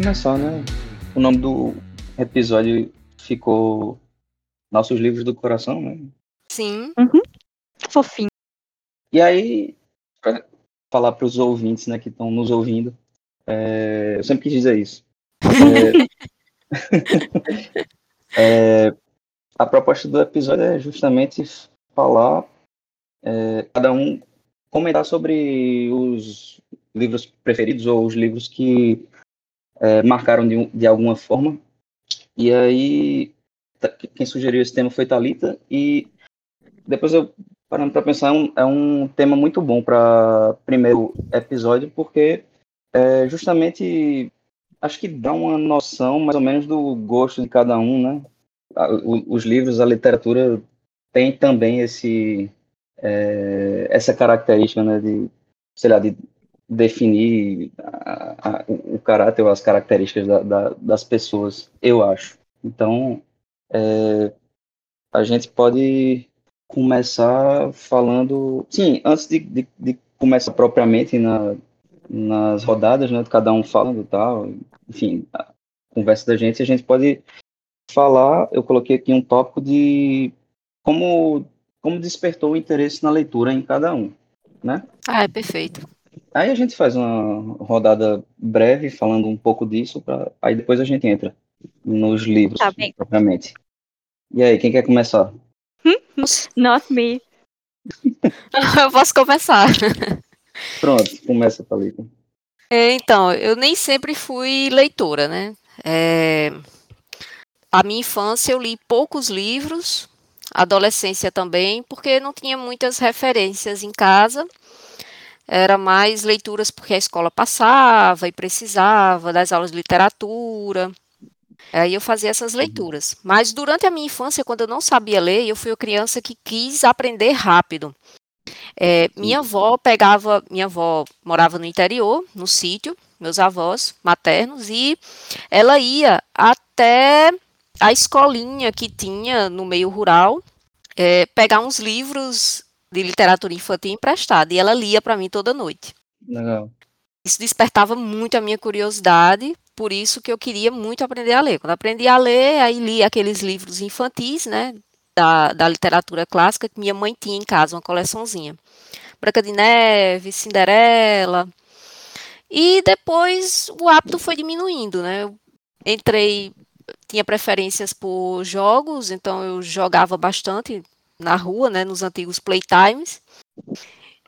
começar, né? O nome do episódio ficou Nossos Livros do Coração, né? Sim. Uhum. Fofinho. E aí, para falar para os ouvintes, né, que estão nos ouvindo, é, eu sempre quis dizer isso. É, é, a proposta do episódio é justamente falar, é, cada um comentar sobre os livros preferidos ou os livros que é, marcaram de, de alguma forma. E aí, quem sugeriu esse tema foi Talita e depois eu parando para pensar é um, é um tema muito bom para primeiro episódio porque é justamente acho que dá uma noção mais ou menos do gosto de cada um, né? Os livros, a literatura tem também esse é, essa característica, né, de sei lá, de definir a, a, o caráter ou as características da, da, das pessoas, eu acho. Então, é, a gente pode começar falando. Sim, antes de, de, de começar propriamente na, nas rodadas, né, cada um falando tal, enfim, a conversa da gente, a gente pode falar. Eu coloquei aqui um tópico de como, como despertou o interesse na leitura em cada um, né? Ah, é perfeito. Aí a gente faz uma rodada breve falando um pouco disso, pra... aí depois a gente entra nos livros Tá propriamente. E aí, quem quer começar? Not me. eu posso começar. Pronto, começa, Thalita. É, então, eu nem sempre fui leitora, né? É... A minha infância eu li poucos livros, adolescência também, porque não tinha muitas referências em casa. Era mais leituras porque a escola passava e precisava das aulas de literatura. Aí eu fazia essas leituras. Mas durante a minha infância, quando eu não sabia ler, eu fui uma criança que quis aprender rápido. É, minha avó pegava, minha avó morava no interior, no sítio, meus avós maternos, e ela ia até a escolinha que tinha no meio rural, é, pegar uns livros de literatura infantil emprestado, e ela lia para mim toda noite. Legal. Isso despertava muito a minha curiosidade, por isso que eu queria muito aprender a ler. Quando aprendi a ler, aí li aqueles livros infantis, né, da, da literatura clássica, que minha mãe tinha em casa, uma coleçãozinha. Branca de Neve, Cinderela. E depois o hábito foi diminuindo, né? Eu entrei, tinha preferências por jogos, então eu jogava bastante na rua, né, nos antigos playtimes.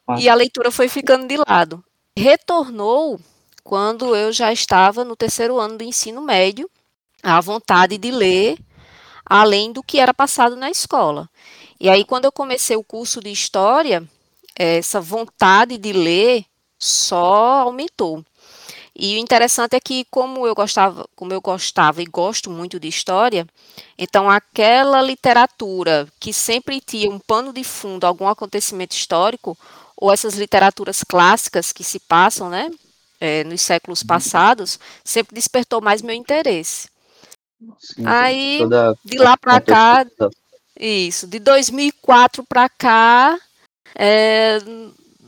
Ah. E a leitura foi ficando de lado. Retornou quando eu já estava no terceiro ano do ensino médio, a vontade de ler além do que era passado na escola. E aí, quando eu comecei o curso de História, essa vontade de ler só aumentou. E o interessante é que, como eu gostava, como eu gostava e gosto muito de história, então aquela literatura que sempre tinha um pano de fundo, algum acontecimento histórico, ou essas literaturas clássicas que se passam, né, é, nos séculos passados, sempre despertou mais meu interesse. Sim, Aí, de lá para cá, isso, de 2004 para cá, é,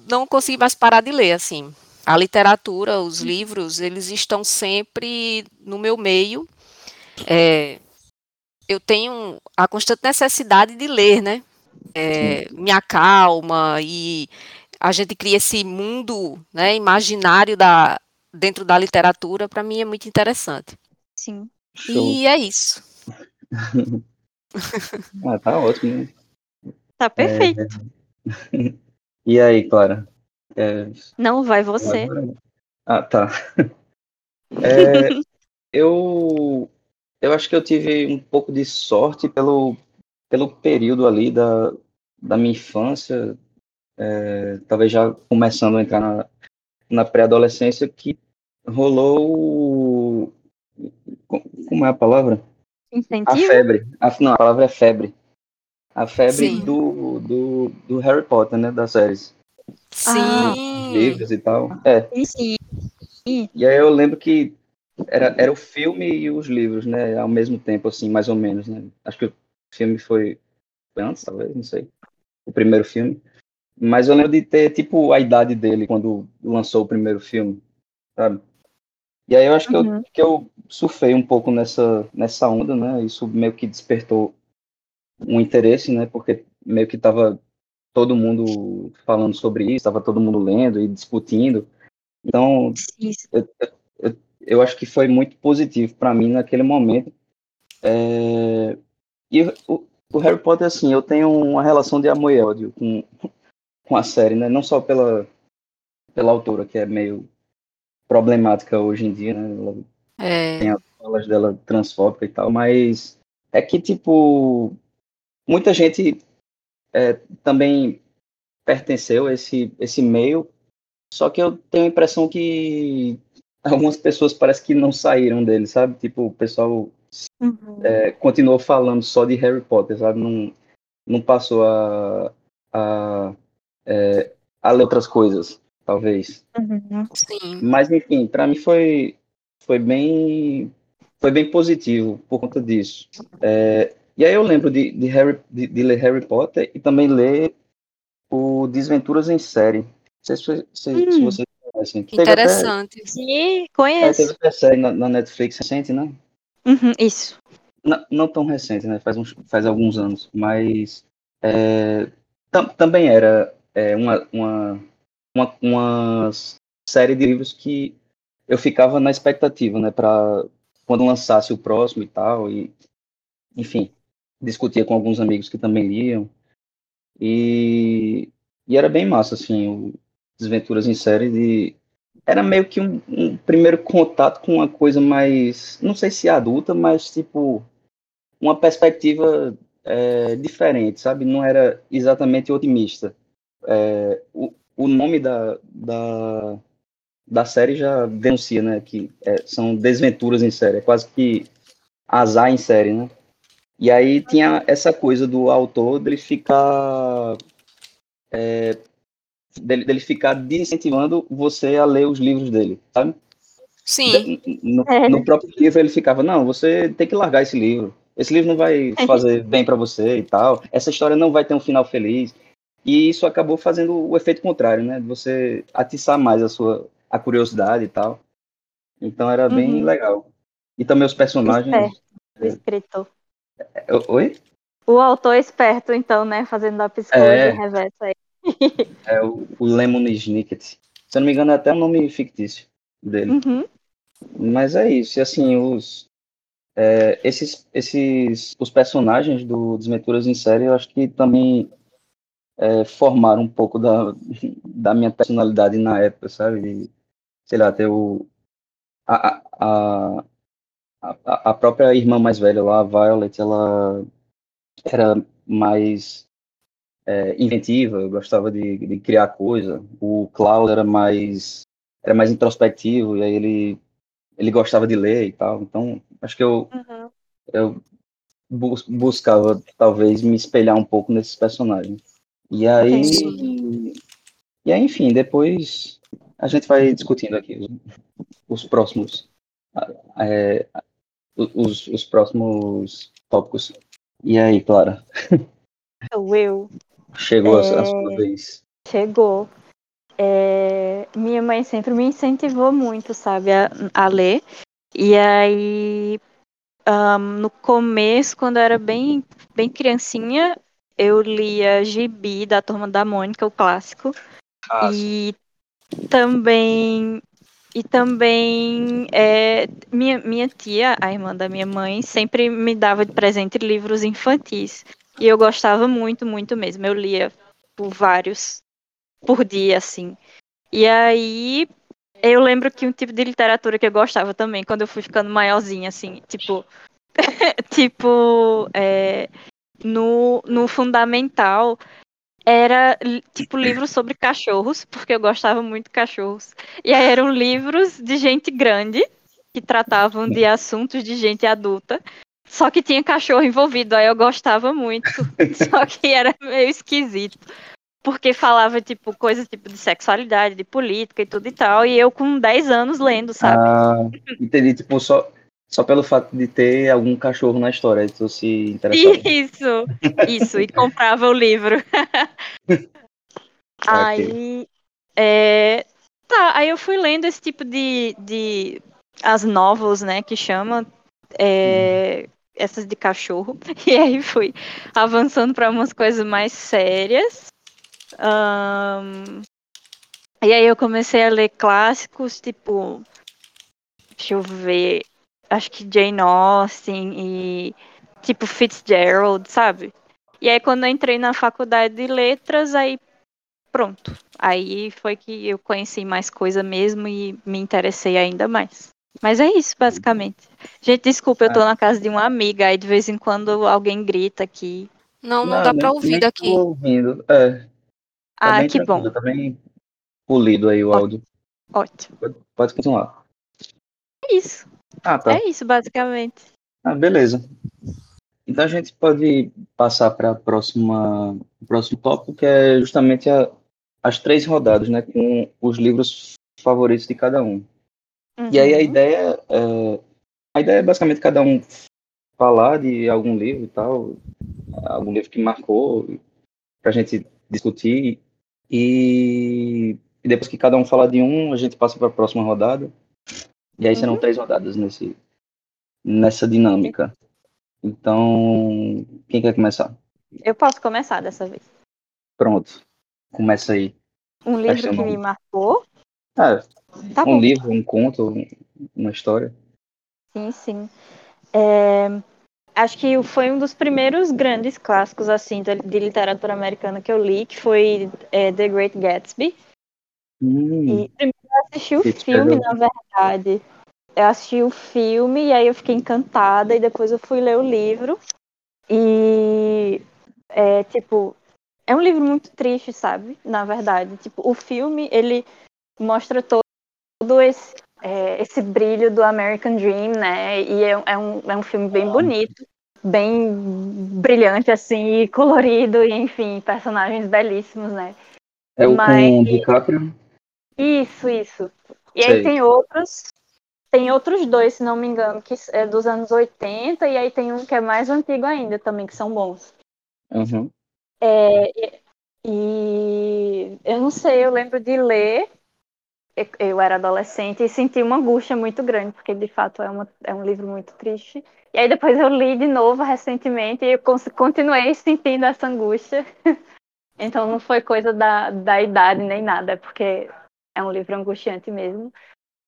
não consegui mais parar de ler, assim. A literatura, os livros, eles estão sempre no meu meio. É, eu tenho a constante necessidade de ler, né? É, me acalma e a gente cria esse mundo né, imaginário da, dentro da literatura, para mim é muito interessante. Sim. Show. E é isso. ah, tá ótimo, né? Tá perfeito. É... E aí, Clara? É... Não, vai você. Ah, tá. É, eu, eu acho que eu tive um pouco de sorte pelo, pelo período ali da, da minha infância, é, talvez já começando a entrar na, na pré-adolescência, que rolou como é a palavra? Incentivo? A febre. A, não, a palavra é febre. A febre do, do, do, Harry Potter, né? Das séries. Sim. Livros e tal. É. Sim. E aí eu lembro que era, era o filme e os livros, né? Ao mesmo tempo, assim, mais ou menos, né? Acho que o filme foi antes, talvez, não sei. O primeiro filme. Mas eu lembro de ter, tipo, a idade dele quando lançou o primeiro filme, sabe? E aí eu acho que, Uhum. eu, que eu surfei um pouco nessa, nessa onda, né? Isso meio que despertou um interesse, né? Porque meio que tava todo mundo falando sobre isso, tava todo mundo lendo e discutindo. Então, Isso. eu acho que foi muito positivo para mim naquele momento. É, E o, o Harry Potter, assim, eu tenho uma relação de amor e ódio com, com a série, né? Não só pela, pela autora, que é meio problemática hoje em dia, né? Ela É, tem as falas dela transfóbica e tal, mas é que, tipo, muita gente é, também pertenceu a esse, esse meio, só que eu tenho a impressão que algumas pessoas parece que não saíram dele, sabe? Tipo, o pessoal Uhum. é, continuou falando só de Harry Potter, sabe? Não, não passou a, a, é, a ler outras coisas, talvez. Uhum. sim. Mas, enfim, para mim foi, foi bem foi bem positivo por conta disso. É, e aí eu lembro de, de, Harry, de, de ler Harry Potter e também ler o Desventuras em Série. Não sei se, se, se Hum. vocês conhecem. Até, Interessante. É, conheço. teve até série na, na Netflix recente, né? Uhum, Isso. Não, não tão recente, né? Faz, uns, faz alguns anos, mas é, tam, também era é, uma, uma, uma, uma série de livros que eu ficava na expectativa, né? Para quando lançasse o próximo e tal, e enfim, discutia com alguns amigos que também liam, e, e era bem massa, assim, o Desventuras em Série de era meio que um, um primeiro contato com uma coisa mais, não sei se adulta, mas tipo uma perspectiva é, diferente, sabe? Não era exatamente otimista. É, o, o nome da, da, da série já denuncia, né? Que é, são desventuras em série, é quase que azar em série, né? E aí tinha essa coisa do autor dele ficar é, dele, dele ficar desincentivando você a ler os livros dele, sabe? Sim, No, É. no próprio livro ele ficava, não, você tem que largar esse livro. Esse livro não vai fazer bem para você e tal. Essa história não vai ter um final feliz. E isso acabou fazendo o efeito contrário, né? De Você atiçar mais a sua a curiosidade e tal. Então era bem Uhum. legal. E também os personagens. Esperto, o escritor. Oi? O autor esperto, então, né? Fazendo a psicologia É. reversa aí. É o, o Lemon Snicket. Se eu não me engano, é até um nome fictício dele. Uhum. Mas é isso. E assim, os, é, esses, esses, os personagens do Desventuras em Série, eu acho que também é, formaram um pouco da, da minha personalidade na época, sabe? De, sei lá, ter o. A, a, a, a própria irmã mais velha lá, a Violet, ela era mais é, inventiva, gostava de, de criar coisa. O Cloud era mais era mais introspectivo e aí ele ele gostava de ler e tal. Então acho que eu Uhum. eu bus- buscava talvez me espelhar um pouco nesses personagens. E aí e aí enfim depois a gente vai discutindo aqui os, os próximos é, os, os próximos tópicos. E aí, Clara, O eu. chegou a- a É. sua vez. Chegou. É, minha mãe sempre me incentivou muito, sabe, a, a ler. E aí, ahn, no começo, quando eu era bem, bem criancinha, eu lia Gibi da Turma da Mônica, o clássico. Ah, E também e também é, minha, minha tia, a irmã da minha mãe, sempre me dava de presente livros infantis. E eu gostava muito, muito mesmo. Eu lia por vários por dia, assim. E aí eu lembro que um tipo de literatura que eu gostava também, quando eu fui ficando maiorzinha, assim, tipo. tipo, é, no, no fundamental era tipo livros sobre cachorros, porque eu gostava muito de cachorros. E aí eram livros de gente grande que tratavam de assuntos de gente adulta. Só que tinha cachorro envolvido, aí eu gostava muito. Só que era meio esquisito. Porque falava, tipo, coisas tipo de sexualidade, de política e tudo e tal. E eu com 10 anos lendo, sabe? Ah, entendi. Tipo, só, só pelo fato de ter algum cachorro na história, tu se interessava. Isso, isso, e comprava o livro. aí, é, tá, aí eu fui lendo esse tipo de, de as novels, né, que chama, é, essas de cachorro. E aí fui avançando para umas coisas mais sérias. Um, e aí eu comecei a ler clássicos, tipo, deixa eu ver, acho que Jane Austen e tipo Fitzgerald, sabe? E aí quando eu entrei na faculdade de letras, aí pronto. Aí foi que eu conheci mais coisa mesmo e me interessei ainda mais. Mas é isso, basicamente. Gente, desculpa, eu tô na casa de uma amiga, aí de vez em quando alguém grita aqui. Não, não, não dá para ouvir daqui. Tô ouvindo, é. Tá ah, que bom. Tá bem polido aí o áudio. Ótimo. Pode, pode continuar. É isso. Ah, tá. É isso, basicamente. Ah, beleza. Então a gente pode passar para o próximo tópico, que é justamente a, as três rodadas, né, com os livros favoritos de cada um. Uhum. E aí a uhum. ideia é, a ideia é basicamente cada um falar de algum livro e tal, algum livro que marcou, para a gente discutir. E, e, depois que cada um falar de um, a gente passa para a próxima rodada. E aí serão uhum. três rodadas nesse, nessa dinâmica. Então, quem quer começar? Eu posso começar dessa vez. Pronto. Começa aí. Um livro que me marcou. É, tá um bom. livro, um conto, uma história. Sim, sim. É, acho que foi um dos primeiros grandes clássicos assim de, literatura americana que eu li, que foi é, The Great Gatsby. Hum. E assisti o filme, na verdade. Eu assisti o filme e aí eu fiquei encantada e depois eu fui ler o livro. E é tipo, é um livro muito triste, sabe? Na verdade, tipo, o filme ele mostra todo, todo esse é, esse brilho do American Dream, né? E é, é, um, é um filme bem bonito, bem brilhante, assim, colorido, e enfim, personagens belíssimos, né? É o Mas... com o DiCaprio? Isso, isso. E Sei. aí tem outros, tem outros dois, se não me engano, que é dos anos 80, e aí tem um que é mais antigo ainda também, que são bons. Uhum. É, e eu não sei, eu lembro de ler eu era adolescente e senti uma angústia muito grande, porque de fato é, uma, é um livro muito triste. E aí depois eu li de novo recentemente e eu continuei sentindo essa angústia. então não foi coisa da, da idade nem nada, é porque é um livro angustiante mesmo.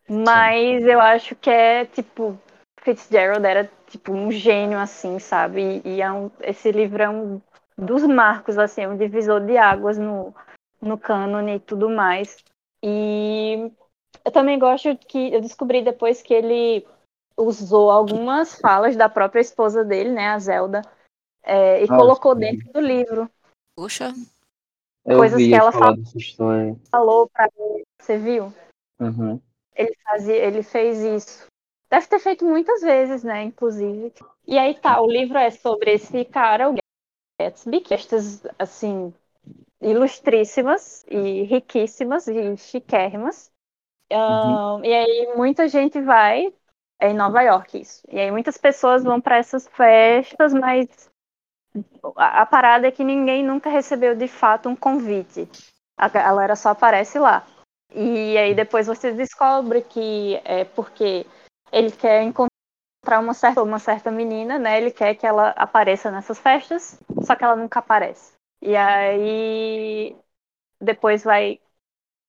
Mas Sim. eu acho que é tipo. Fitzgerald era tipo um gênio, assim, sabe? E, e é um, esse livro é um dos marcos, assim, é um divisor de águas no, no cânone e tudo mais. E eu também gosto que eu descobri depois que ele usou algumas falas da própria esposa dele, né, a Zelda, é, e ah, colocou sim. dentro do livro. Puxa. Eu coisas que ela falou, falou para ele. Você viu? Uhum. Ele fazia, ele fez isso. Deve ter feito muitas vezes, né, inclusive. E aí tá, o livro é sobre esse cara, o Gatsby, que estas assim ilustríssimas e riquíssimas e chiquérrimas. Uhum. e aí muita gente vai é em Nova York isso. E aí muitas pessoas vão para essas festas, mas a, parada é que ninguém nunca recebeu de fato um convite. A galera só aparece lá. E aí depois você descobre que é porque ele quer encontrar uma certa, uma certa menina, né? Ele quer que ela apareça nessas festas, só que ela nunca aparece. E aí depois vai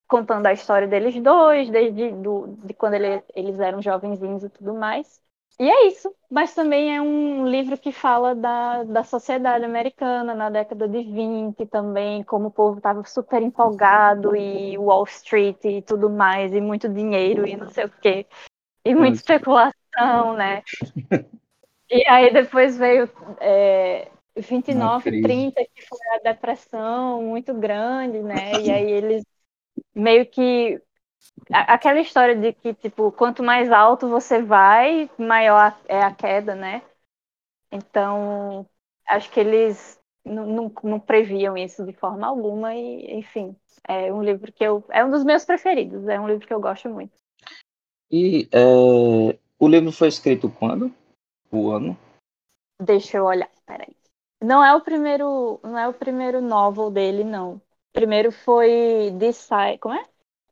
contando a história deles dois, desde do, de quando ele, eles eram jovenzinhos e tudo mais. E é isso. Mas também é um livro que fala da, da sociedade americana na década de 20 também, como o povo estava super empolgado e Wall Street e tudo mais, e muito dinheiro e não sei o quê. E muita especulação, né? E aí depois veio é, 29, 30, que foi a depressão muito grande, né? E aí eles meio que aquela história de que tipo quanto mais alto você vai, maior é a queda, né? Então acho que eles não, não, não previam isso de forma alguma e enfim é um livro que eu é um dos meus preferidos, é um livro que eu gosto muito. E é, o livro foi escrito quando? O ano? Deixa eu olhar, peraí. Não é o primeiro, não é o primeiro novel dele, não. O primeiro foi This Side, como é?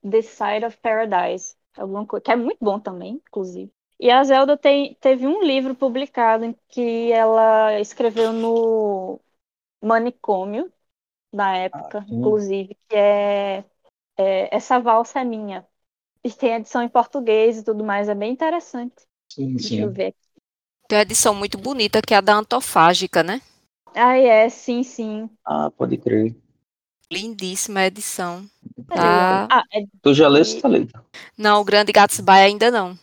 This Side of Paradise, alguma coisa, que é muito bom também, inclusive. E a Zelda tem, teve um livro publicado em que ela escreveu no manicômio na época, Ah, sim. inclusive, que é, é Essa Valsa é Minha. E tem edição em português e tudo mais, é bem interessante. Sim, Deixa eu sim. ver aqui. Tem uma edição muito bonita que é a da Antofágica, né? Ah, é, sim, sim. Ah, pode crer. Lindíssima a edição. Tá. Ah, é Tu já leu E- essa letra? Não, o Grande Gatsby ainda não.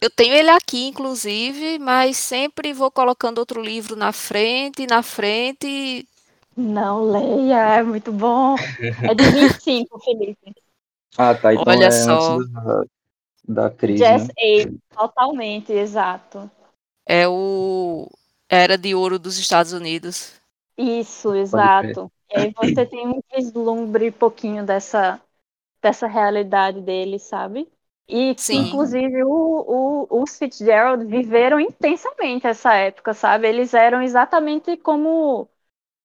Eu tenho ele aqui, inclusive, mas sempre vou colocando outro livro na frente, na frente. Não leia, é muito bom. É de 25, Felipe. Ah, tá. Então Olha é só. antes da, da crise, Jazz né? Totalmente, exato. É o Era de Ouro dos Estados Unidos. Isso, exato. E aí você tem um vislumbre pouquinho dessa, dessa realidade dele, sabe? E, Sim. inclusive, o, o, os Fitzgerald viveram intensamente essa época, sabe? Eles eram exatamente como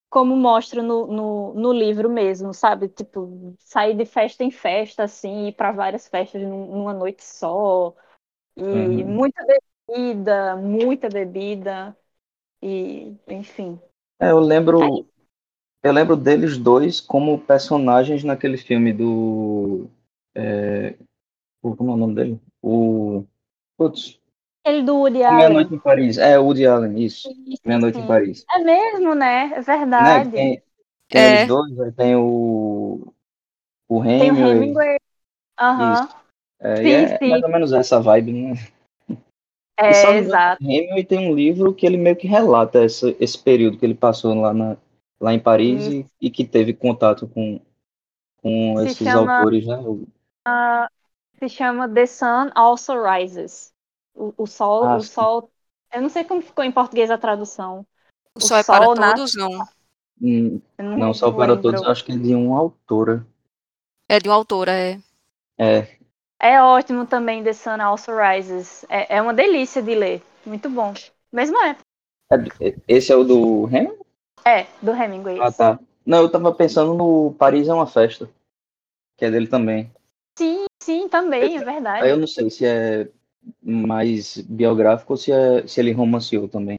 como mostra no, no, no livro mesmo, sabe? Tipo, sair de festa em festa, assim, ir para várias festas num- numa noite só. E Uhum. muita bebida, muita bebida. E, enfim. É, eu lembro. Eu lembro deles dois como personagens naquele filme do. É, o- como é o nome dele? O. Putz, Ele do Woody Allen. em Paris. É, Woody Allen, isso. Sim, Meia-Noite em. Paris. É mesmo, né? É Né? verdade. Tem, tem É. eles dois, aí tem o. O Tem o Hemingway. Hemingway. Aham. É, Sim, e é sim. mais ou menos essa vibe, né? É, exato. Hemingway tem um livro que ele meio que relata esse, esse período que ele passou lá, na, lá em Paris e, e que teve contato com, com Se esses chama- autores, né? O- Se chama The Sun Also Rises. O, o sol, Ah, o sim. sol. Eu não sei como ficou em português a tradução. O O Sol é para nasce- Todos, não. hum, Eu não só para lembro. todos, acho que é de uma autora. É de uma autora, é. É, É ótimo também The Sun Also Rises. É, é uma delícia de ler. Muito bom. Mesmo é. é- esse é o do Hemingway? É, do Hemingway. Ah, tá. Não, eu tava pensando no Paris é uma festa, que é dele também. Sim, sim, também, é verdade. eu não sei se é mais biográfico ou se, é, se ele romanceou também.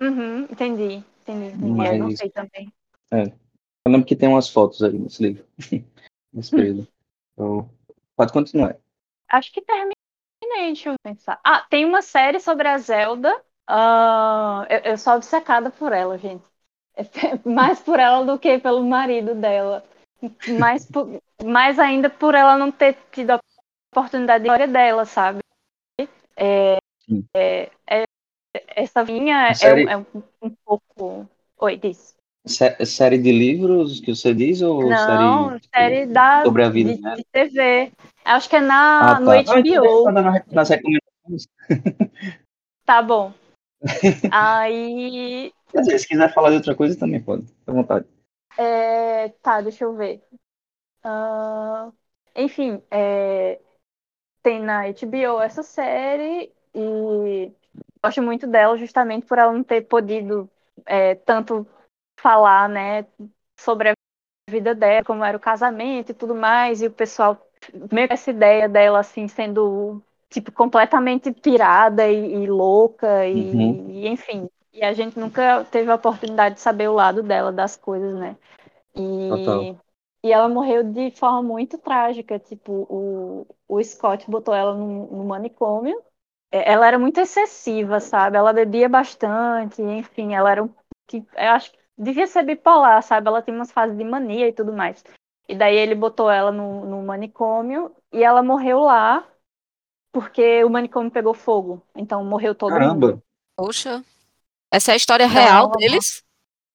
Uhum, entendi, entendi, entendi. Eu não Mas- sei também. Eu lembro que tem umas fotos aí nesse livro, nesse período. Então, pode continuar. Acho que terminei, deixa eu pensar. Ah, tem uma série sobre a Zelda. Ah, eu, eu sou obcecada por ela, gente. Mais por ela do que pelo marido dela. Mais, por- mais ainda por ela não ter tido a oportunidade de história dela, sabe? É, é, é- essa vinha é, série- um, é um, um pouco. Oi, diz. Sé- série de livros que você diz ou Não, série, série da, sobre a vida de, de TV. Acho que é na, Ah, no tá. Ah, HBO. na- nas recomendações. Tá bom. Aí. Quer dizer, se quiser falar de outra coisa também pode, fica à vontade. é, tá, deixa eu ver. Ah, enfim, é, tem na HBO essa série e gosto muito dela justamente por ela não ter podido é, tanto falar, né, sobre a vida dela, como era o casamento e tudo mais, e o pessoal meio que essa ideia dela assim sendo tipo completamente pirada e, e louca e, Uhum. e, enfim, e a gente nunca teve a oportunidade de saber o lado dela das coisas, né? E Total. e ela morreu de forma muito trágica. Tipo, o, o Scott botou ela no, no manicômio. É, Ela era muito excessiva, sabe? Ela bebia bastante, enfim, ela era um. que- Eu acho que devia ser bipolar, sabe? Ela tem umas fases de mania e tudo mais. E daí ele botou ela no, no manicômio e ela morreu lá porque o manicômio pegou fogo. Então morreu todo mundo. Caramba, Poxa. Essa é a história real deles?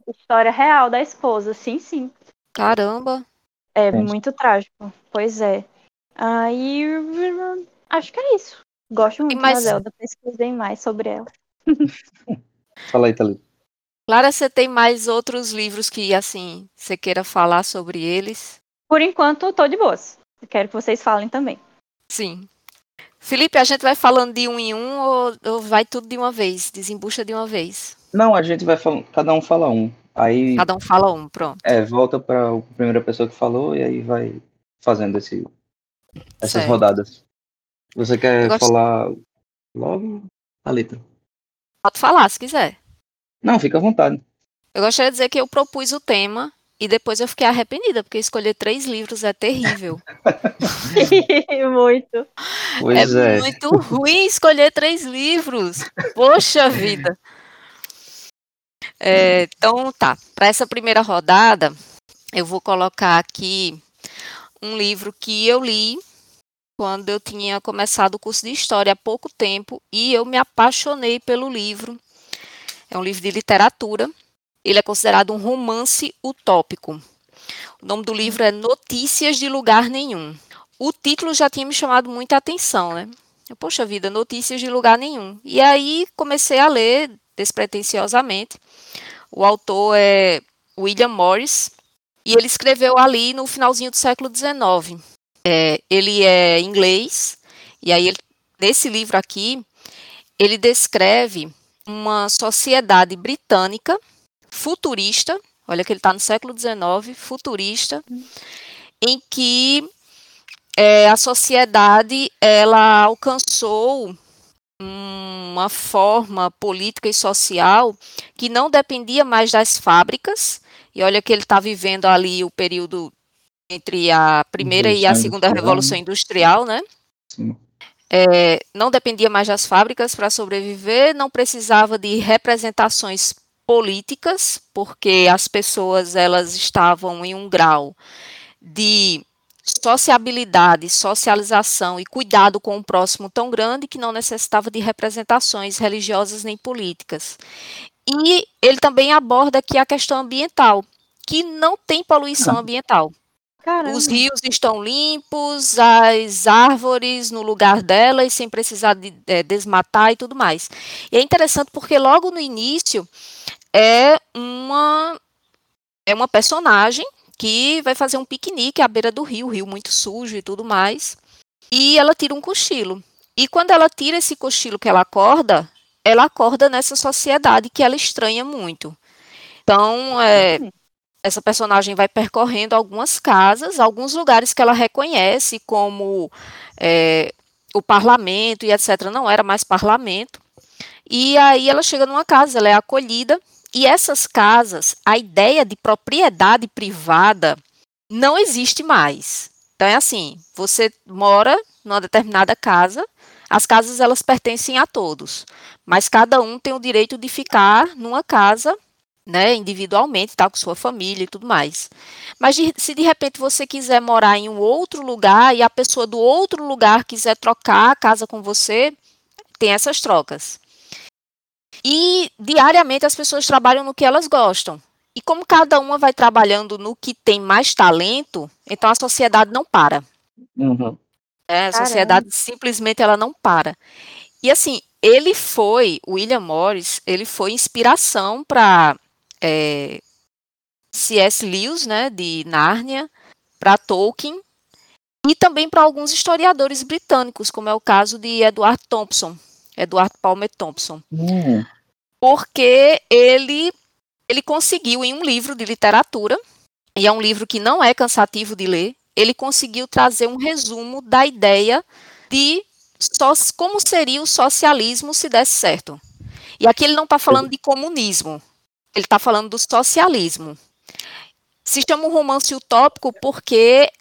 História real da esposa, sim, sim. Caramba. É muito trágico. Pois é. Aí. Acho que é isso. Gosto muito mais- da Zelda. Pesquisei mais sobre ela. fala aí, Thalita. Clara, você tem mais outros livros que, assim, você queira falar sobre eles? Por enquanto, tô de boas. Eu quero que vocês falem também. Sim. Felipe, a gente vai falando de um em um ou, ou vai tudo de uma vez? Desembucha de uma vez? Não, a gente vai falando, cada um fala um. Aí Cada um fala um, pronto. é, volta para a primeira pessoa que falou e aí vai fazendo esse, essas Certo. rodadas. Você quer gosto- falar logo a letra? Pode falar, se quiser. Não, fica à vontade. Eu gostaria de dizer que eu propus o tema e depois eu fiquei arrependida, porque escolher três livros é terrível. Muito. Pois é, é. muito ruim escolher três livros. Poxa vida. É, então, tá. Para essa primeira rodada, eu vou colocar aqui um livro que eu li quando eu tinha começado o curso de História há pouco tempo e eu me apaixonei pelo livro. É um livro de literatura. Ele é considerado um romance utópico. O nome do livro é Notícias de Lugar Nenhum. O título já tinha me chamado muita atenção, né? Eu, Poxa vida, notícias de lugar nenhum. E aí comecei a ler despretensiosamente. O autor é William Morris e ele escreveu ali no finalzinho do século XIX. É, ele é inglês e aí ele- nesse livro aqui ele descreve uma sociedade britânica futurista. Olha que ele está no século XIX, futurista, em que é, a sociedade ela alcançou uma forma política e social que não dependia mais das fábricas. E olha que ele está vivendo ali o período entre a primeira e a segunda revolução industrial, né? Sim. É, não dependia mais das fábricas para sobreviver, não precisava de representações políticas, porque as pessoas elas estavam em um grau de sociabilidade, socialização e cuidado com o próximo tão grande que não necessitava de representações religiosas nem políticas. E ele também aborda aqui a questão ambiental, que não tem poluição Ah. ambiental. Caramba. Os rios estão limpos, as árvores no lugar delas, sem precisar de eh, desmatar e tudo mais. E é interessante porque logo no início é uma é uma personagem que vai fazer um piquenique à beira do rio, rio muito sujo e tudo mais. E ela tira um cochilo. E quando ela tira esse cochilo que ela acorda, ela acorda nessa sociedade que ela estranha muito. Então, é, essa personagem vai percorrendo algumas casas, alguns lugares que ela reconhece como é, o parlamento e etc. Não era mais parlamento. E aí ela chega numa casa, ela é acolhida. E essas casas, a ideia de propriedade privada não existe mais. Então é assim, você mora numa determinada casa, as casas elas pertencem a todos, mas cada um tem o direito de ficar numa casa né, individualmente, tá, com sua família e tudo mais. Mas de- se de repente você quiser morar em um outro lugar e a pessoa do outro lugar quiser trocar a casa com você, tem essas trocas. E diariamente as pessoas trabalham no que elas gostam. E como cada uma vai trabalhando no que tem mais talento, então a sociedade não para. Uhum. É, a Caramba. sociedade simplesmente ela não para. E assim, ele foi, o William Morris, ele foi inspiração para C.S. Lewis, né, de Nárnia, para Tolkien e também para alguns historiadores britânicos, como é o caso de Edward Thompson, Edward Palmer Thompson, Hum, porque ele ele conseguiu em um livro de literatura, e é um livro que não é cansativo de ler, ele conseguiu trazer um resumo da ideia de só, como seria o socialismo se desse certo. E aqui ele não está falando de comunismo, ele está falando do socialismo. Se chama um romance utópico porque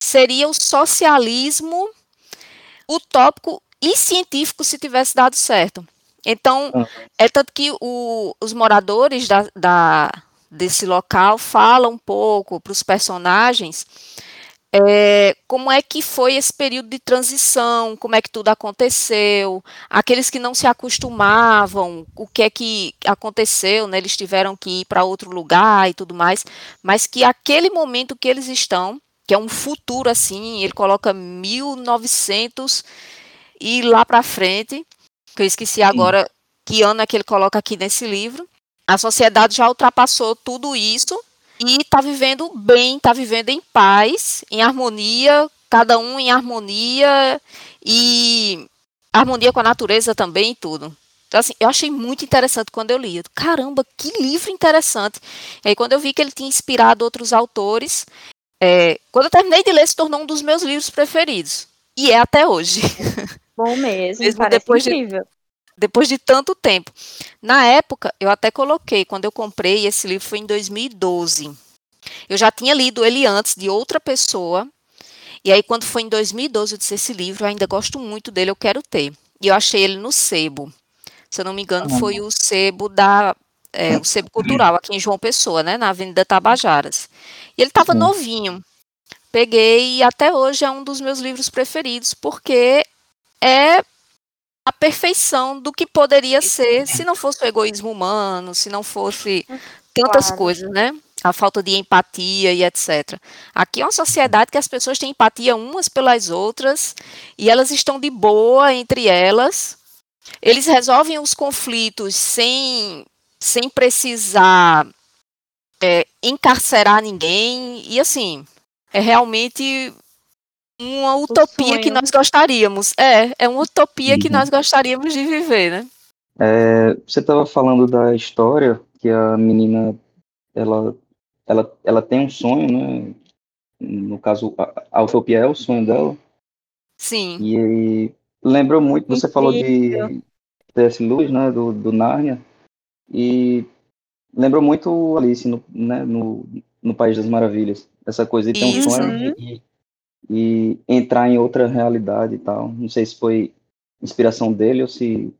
seria o socialismo utópico e científico se tivesse dado certo. Então, Ah. é tanto que o- os moradores da, da- desse local falam um pouco para os personagens é, como é que foi esse período de transição, como é que tudo aconteceu, aqueles que não se acostumavam, o que é que aconteceu, né? Eles tiveram que ir para outro lugar e tudo mais, mas que aquele momento que eles estão, que é um futuro assim, ele coloca 1900 e lá para frente, que eu esqueci agora que ano é que ele coloca aqui nesse livro. A sociedade já ultrapassou tudo isso e está vivendo bem, está vivendo em paz, em harmonia, cada um em harmonia e harmonia com a natureza também e tudo. Então, assim, eu achei muito interessante quando eu li. Caramba, que livro interessante. E aí, quando eu vi que ele tinha inspirado outros autores, é, quando eu terminei de ler, se tornou um dos meus livros preferidos. E é até hoje. Bom mesmo, Mesmo parece depois de- incrível. depois de tanto tempo. Na época, eu até coloquei, quando eu comprei esse livro foi em 2012. Eu já tinha lido ele antes de outra pessoa. E aí, quando foi em 2012, eu disse: Esse livro eu ainda gosto muito dele, eu quero ter. E eu achei ele no Sebo. Se eu não me engano, foi o Sebo da. é, o Sebo Cultural, aqui em João Pessoa, né? Na Avenida Tabajaras. E ele estava novinho. Peguei e até hoje é um dos meus livros preferidos, porque é a perfeição do que poderia ser se não fosse o egoísmo humano, se não fosse tantas Claro. coisas, né? A falta de empatia e etc. Aqui é uma sociedade que as pessoas têm empatia umas pelas outras e elas estão de boa entre elas. Eles resolvem os conflitos sem, sem precisar é, encarcerar ninguém. E assim, é realmente uma utopia que nós gostaríamos. É, é uma utopia que Uhum. nós gostaríamos de viver, né? É, você estava falando da história que a menina ela, ela, ela tem um sonho, né? No caso, a, a utopia é o sonho dela. Sim. E lembrou muito, você falou de Incrível. T.S. Lewis, né? Do, do Nárnia. E lembrou muito Alice no, né, no, no País das Maravilhas. Essa coisa de ter um sonho e, e entrar em outra realidade e tal. Não sei se foi inspiração dele ou se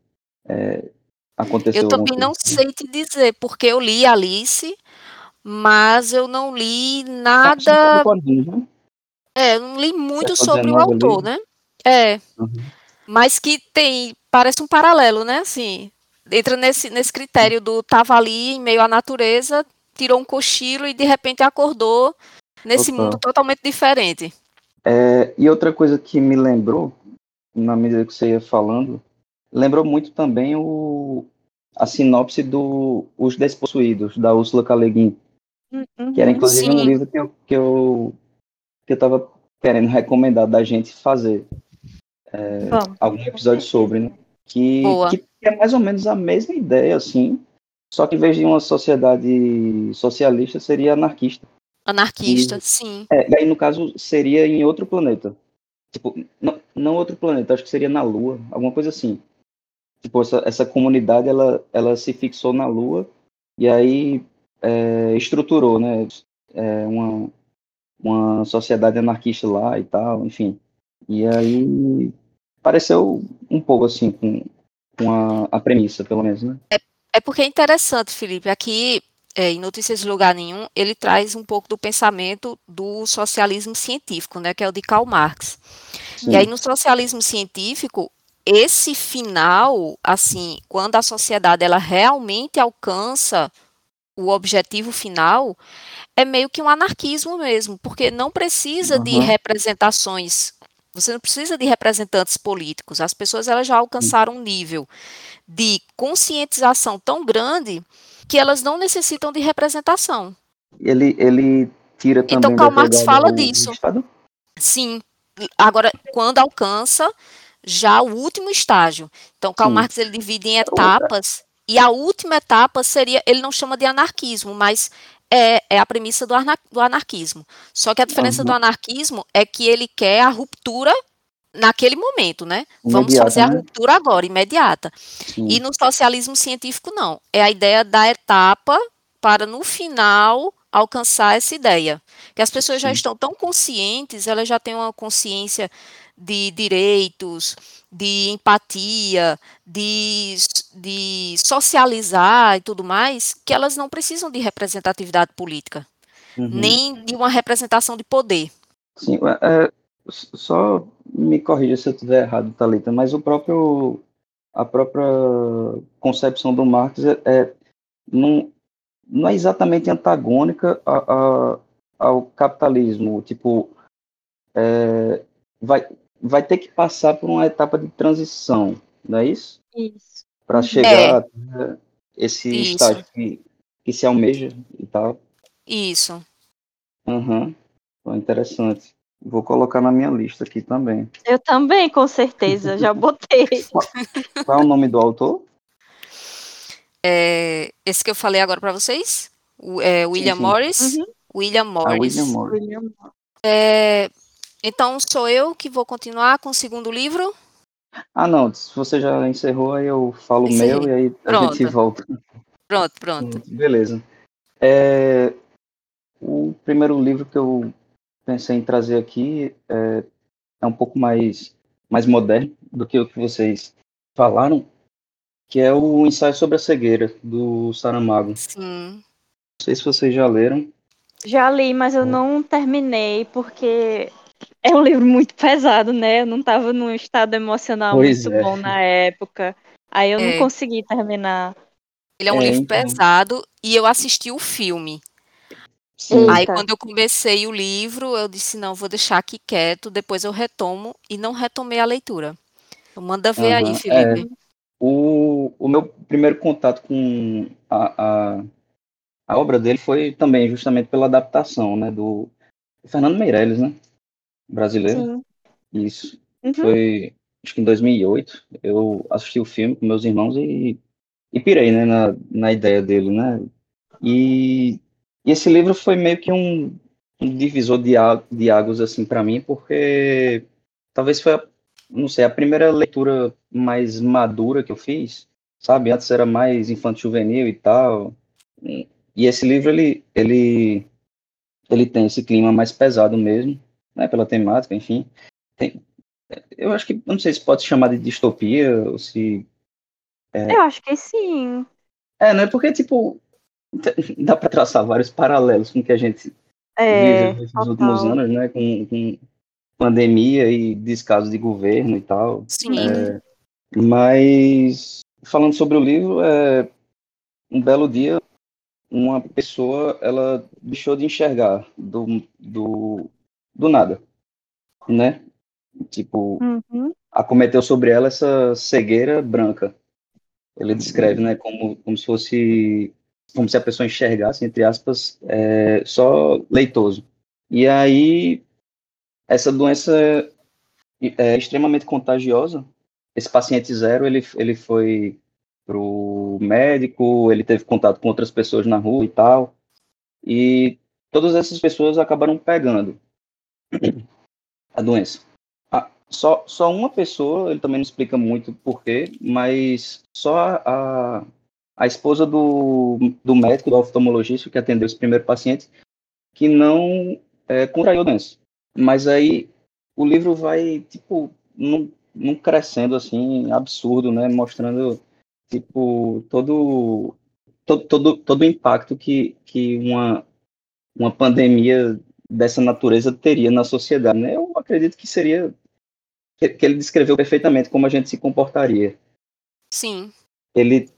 é, aconteceu Eu também não coisa. sei te dizer, porque eu li Alice, mas eu não li você nada. né? É, eu não li muito Século sobre o autor, ali. né? É, Uhum. mas que tem, parece um paralelo, né? Assim, entra nesse, nesse critério do tava ali em meio à natureza, tirou um cochilo e de repente acordou nesse Total. mundo totalmente diferente. É, e outra coisa que me lembrou, na medida que você ia falando, lembrou muito também o, a sinopse do Os Despossuídos, da Ursula K. Le Guin, Uhum. que era inclusive um Sim. livro que eu, que eu, que eu tava querendo recomendar da gente fazer Vamos. algum episódio sobre, né? Que, que é mais ou menos a mesma ideia, assim, só que em vez de uma sociedade socialista, seria anarquista. Anarquista, E- sim. É, e aí, no caso, seria em outro planeta. Tipo, não, não outro planeta, acho que seria na Lua, alguma coisa assim. Tipo, essa, essa comunidade, ela, ela se fixou na Lua e aí é, estruturou, né? É, uma, uma sociedade anarquista lá e tal, enfim. E aí pareceu um pouco assim com, com a, a premissa, pelo menos, né? É porque é interessante, Felipe. Aqui, é, em Notícias de Lugar Nenhum, ele traz um pouco do pensamento do socialismo científico, né, que é o de Karl Marx. Sim. E aí, no socialismo científico, esse final, assim, quando a sociedade ela realmente alcança o objetivo final, é meio que um anarquismo mesmo, porque não precisa de Aham. representações, você não precisa de representantes políticos. As pessoas elas já alcançaram um nível de conscientização tão grande que elas não necessitam de representação. Ele, ele tira também Então, Karl Marx fala disso. Estado? Sim. Agora, quando alcança já o último estágio. Então, Karl Sim. Marx ele divide em etapas e a última etapa seria, ele não chama de anarquismo, mas é, é a premissa do, arna- do anarquismo. Só que a diferença Aham. do anarquismo é que ele quer a ruptura naquele momento, né? Vamos Imediata, fazer a né? ruptura agora, imediata. Sim. E no socialismo científico, não. É a ideia da etapa para, no final, alcançar essa ideia. Que as pessoas já Sim. estão tão conscientes, elas já têm uma consciência de direitos, de empatia, de, de socializar e tudo mais, que elas não precisam de representatividade política, Uhum. nem de uma representação de poder. Sim, é, é, só me corrija se eu estiver errado, Thalita, mas o próprio, a própria concepção do Marx é, é- não, não é exatamente antagônica a- a- ao capitalismo. Tipo, é, vai, vai ter que passar por uma etapa de transição, não é isso? Isso. Para Uhum. chegar até esse Isso. estágio que, que se almeja e tal. Isso. Uhum. Então, interessante. Vou colocar na minha lista aqui também. Eu também, com certeza, já botei. Qual é o nome do autor? É, esse que eu falei agora para vocês, o, é, William sim. Morris. Uhum. William Ah, Morris. William Morris. William. É, Então sou eu que vou continuar com o segundo livro? Ah, não, se você já encerrou, aí eu falo o meu e aí a Pronto. gente volta. Pronto, pronto. Beleza. É, o primeiro livro que eu pensei em trazer aqui é, é um pouco mais, mais moderno do que o que vocês falaram, que é o Ensaio sobre a Cegueira, do Saramago. Sim. Não sei se vocês já leram. Já li, mas eu não terminei porque é um livro muito pesado, né? Eu não estava num estado emocional Pois muito é. bom na época. Aí eu É. não consegui terminar. Ele é um É, livro então. pesado e eu assisti o filme. Eita. Aí quando eu comecei o livro, eu disse, não, vou deixar aqui quieto, depois eu retomo e não retomei a leitura. Então, manda ver aí, Aham, Felipe. O, o meu primeiro contato com a, a, a obra dele foi também justamente pela adaptação, né, do Fernando Meirelles, né, brasileiro. Sim. Isso. Uhum. Foi, acho que em 2008, eu assisti o filme com meus irmãos e, e pirei, né, na, na ideia dele, né. E, e esse livro foi meio que um, um divisor de, de águas, assim, para mim, porque talvez foi, a, não sei, a primeira leitura mais madura que eu fiz, sabe? Antes era mais infanto-juvenil e tal. E e esse livro, ele, ele, ele tem esse clima mais pesado mesmo, né, pela temática, enfim. Tem- eu acho que, eu não sei se pode chamar de distopia, ou se... Eu acho que sim. É, né, porque, tipo, dá para traçar vários paralelos com o que a gente É, viveu nesses total. últimos anos, né, com, com pandemia e descaso de governo e tal. Sim. É, mas, falando sobre o livro, é, um belo dia, uma pessoa, ela deixou de enxergar do, do, do nada, né? Tipo, Uhum. acometeu sobre ela essa cegueira branca. Ele descreve, né, como, como se fosse, como se a pessoa enxergasse, entre aspas, é, só leitoso. E aí, essa doença é extremamente contagiosa. Esse paciente zero, ele, ele foi pro médico, ele teve contato com outras pessoas na rua e tal, e todas essas pessoas acabaram pegando a doença. Ah, só, só uma pessoa, ele também não explica muito porquê, mas só a, a esposa do, do médico, do oftalmologista que atendeu esse primeiro paciente, que não é, contraiu doença. Mas aí o livro vai, tipo, num, num crescendo, assim, absurdo, né? Mostrando, tipo, todo, todo, todo, todo o impacto que, que uma, uma pandemia dessa natureza teria na sociedade, né? Eu acredito que seria que ele descreveu perfeitamente como a gente se comportaria. Sim. Ele,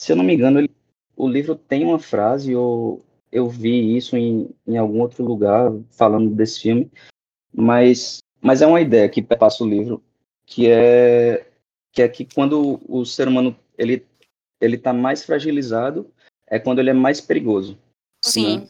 se eu não me engano, ele, o livro tem uma frase, ou eu vi isso em, em algum outro lugar falando desse filme, mas, mas é uma ideia que passa o livro, que é que é que quando o ser humano ele ele está mais fragilizado é quando ele é mais perigoso, Sim. né?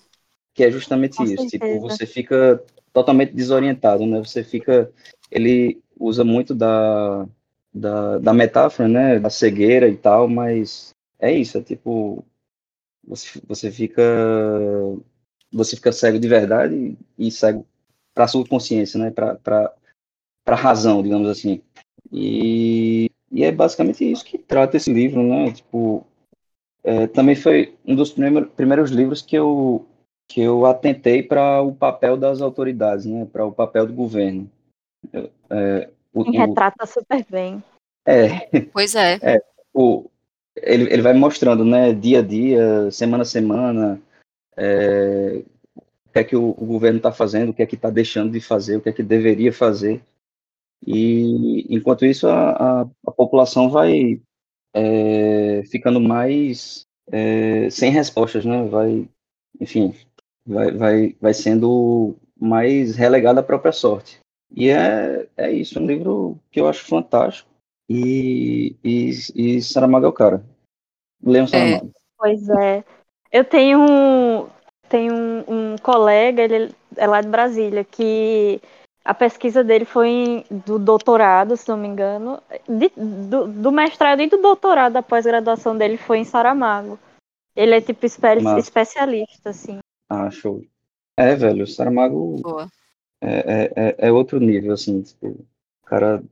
que é justamente Com isso. Tipo, certeza. você fica totalmente desorientado, né? Você fica, ele usa muito da, da, da metáfora, né? Da cegueira e tal, mas é isso, é tipo, você, você fica, você fica cego de verdade e cego para sua consciência, né? Para para razão, digamos assim. E, e é basicamente isso que trata esse livro, né? Tipo, é, também foi um dos primeiros, primeiros livros que eu que eu atentei para o papel das autoridades, né? Para o papel do governo. É, o, retrata super bem. é, Pois é. o, ele, ele vai mostrando, né, dia a dia, semana a semana, é, o que é que o, o governo está fazendo, o que é que está deixando de fazer, o que é que deveria fazer. E, enquanto isso, a, a, a população vai é, ficando mais é, sem respostas, né? Vai, enfim, vai, vai, vai sendo mais relegada à própria sorte. E é, é isso, um livro que eu acho fantástico. E, e, e Saramago é o cara. Leiam Saramago. Pois é. Eu tenho um, tenho um, um colega, ele é lá de Brasília, que a pesquisa dele foi em- do doutorado, se não me engano. de- do, do mestrado e do doutorado, da pós-graduação dele foi em Saramago. Ele é tipo espe- Massa. especialista, assim. Ah, show. É, velho, Saramago Boa. é, é, é outro nível, assim, tipo, o cara,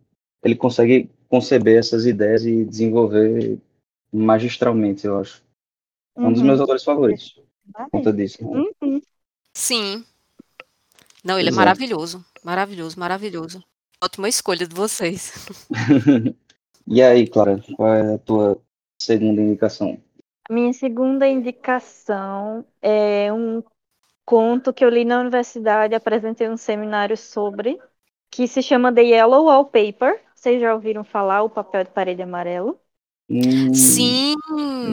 ele consegue conceber essas ideias e desenvolver magistralmente, eu acho. É um dos meus Uhum. autores favoritos, por conta disso. né? Uhum. Sim. Não, ele é Exato. maravilhoso. Maravilhoso, maravilhoso. Ótima escolha de vocês. E aí, Clara, qual é a tua segunda indicação? Minha segunda indicação é um conto que eu li na universidade, apresentei um seminário sobre, que se chama The Yellow Wallpaper. Vocês já ouviram falar o papel de parede amarelo? Hum, Sim,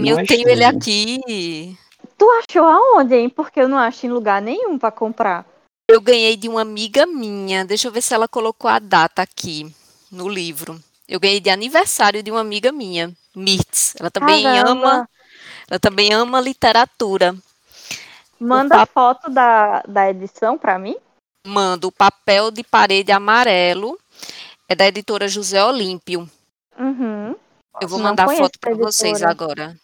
eu é tenho ele aqui. Tu achou aonde, hein? Porque eu não acho em lugar nenhum pra comprar. Eu ganhei de uma amiga minha. Deixa eu ver se ela colocou a data aqui no livro. Eu ganhei de aniversário de uma amiga minha, Mirtz. Ela também Caramba. ama, ela também ama literatura. Manda pap- foto da, da edição pra mim. Mando o papel de parede amarelo. É da editora José Olímpio. Uhum. Eu vou Não mandar foto para vocês agora.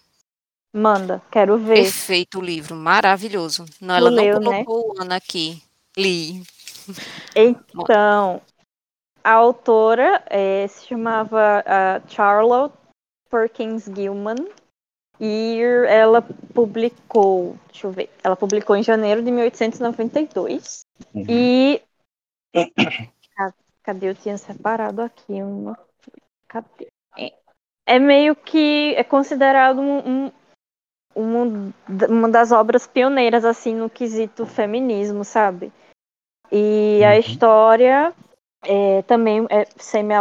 Manda, quero ver. Perfeito o livro, maravilhoso. Não, ela Tu não leu, né? colocou o ano aqui. Li. Então, a autora eh, se chamava ah, Charlotte Perkins Gilman e ela publicou, deixa eu ver, ela publicou em janeiro de 1892 Uhum. e cadê eu tinha separado aqui uma cadê? É- É meio que é considerado um, um- um- uma das obras pioneiras assim no quesito feminismo, sabe? E a Uhum. história é, também é semi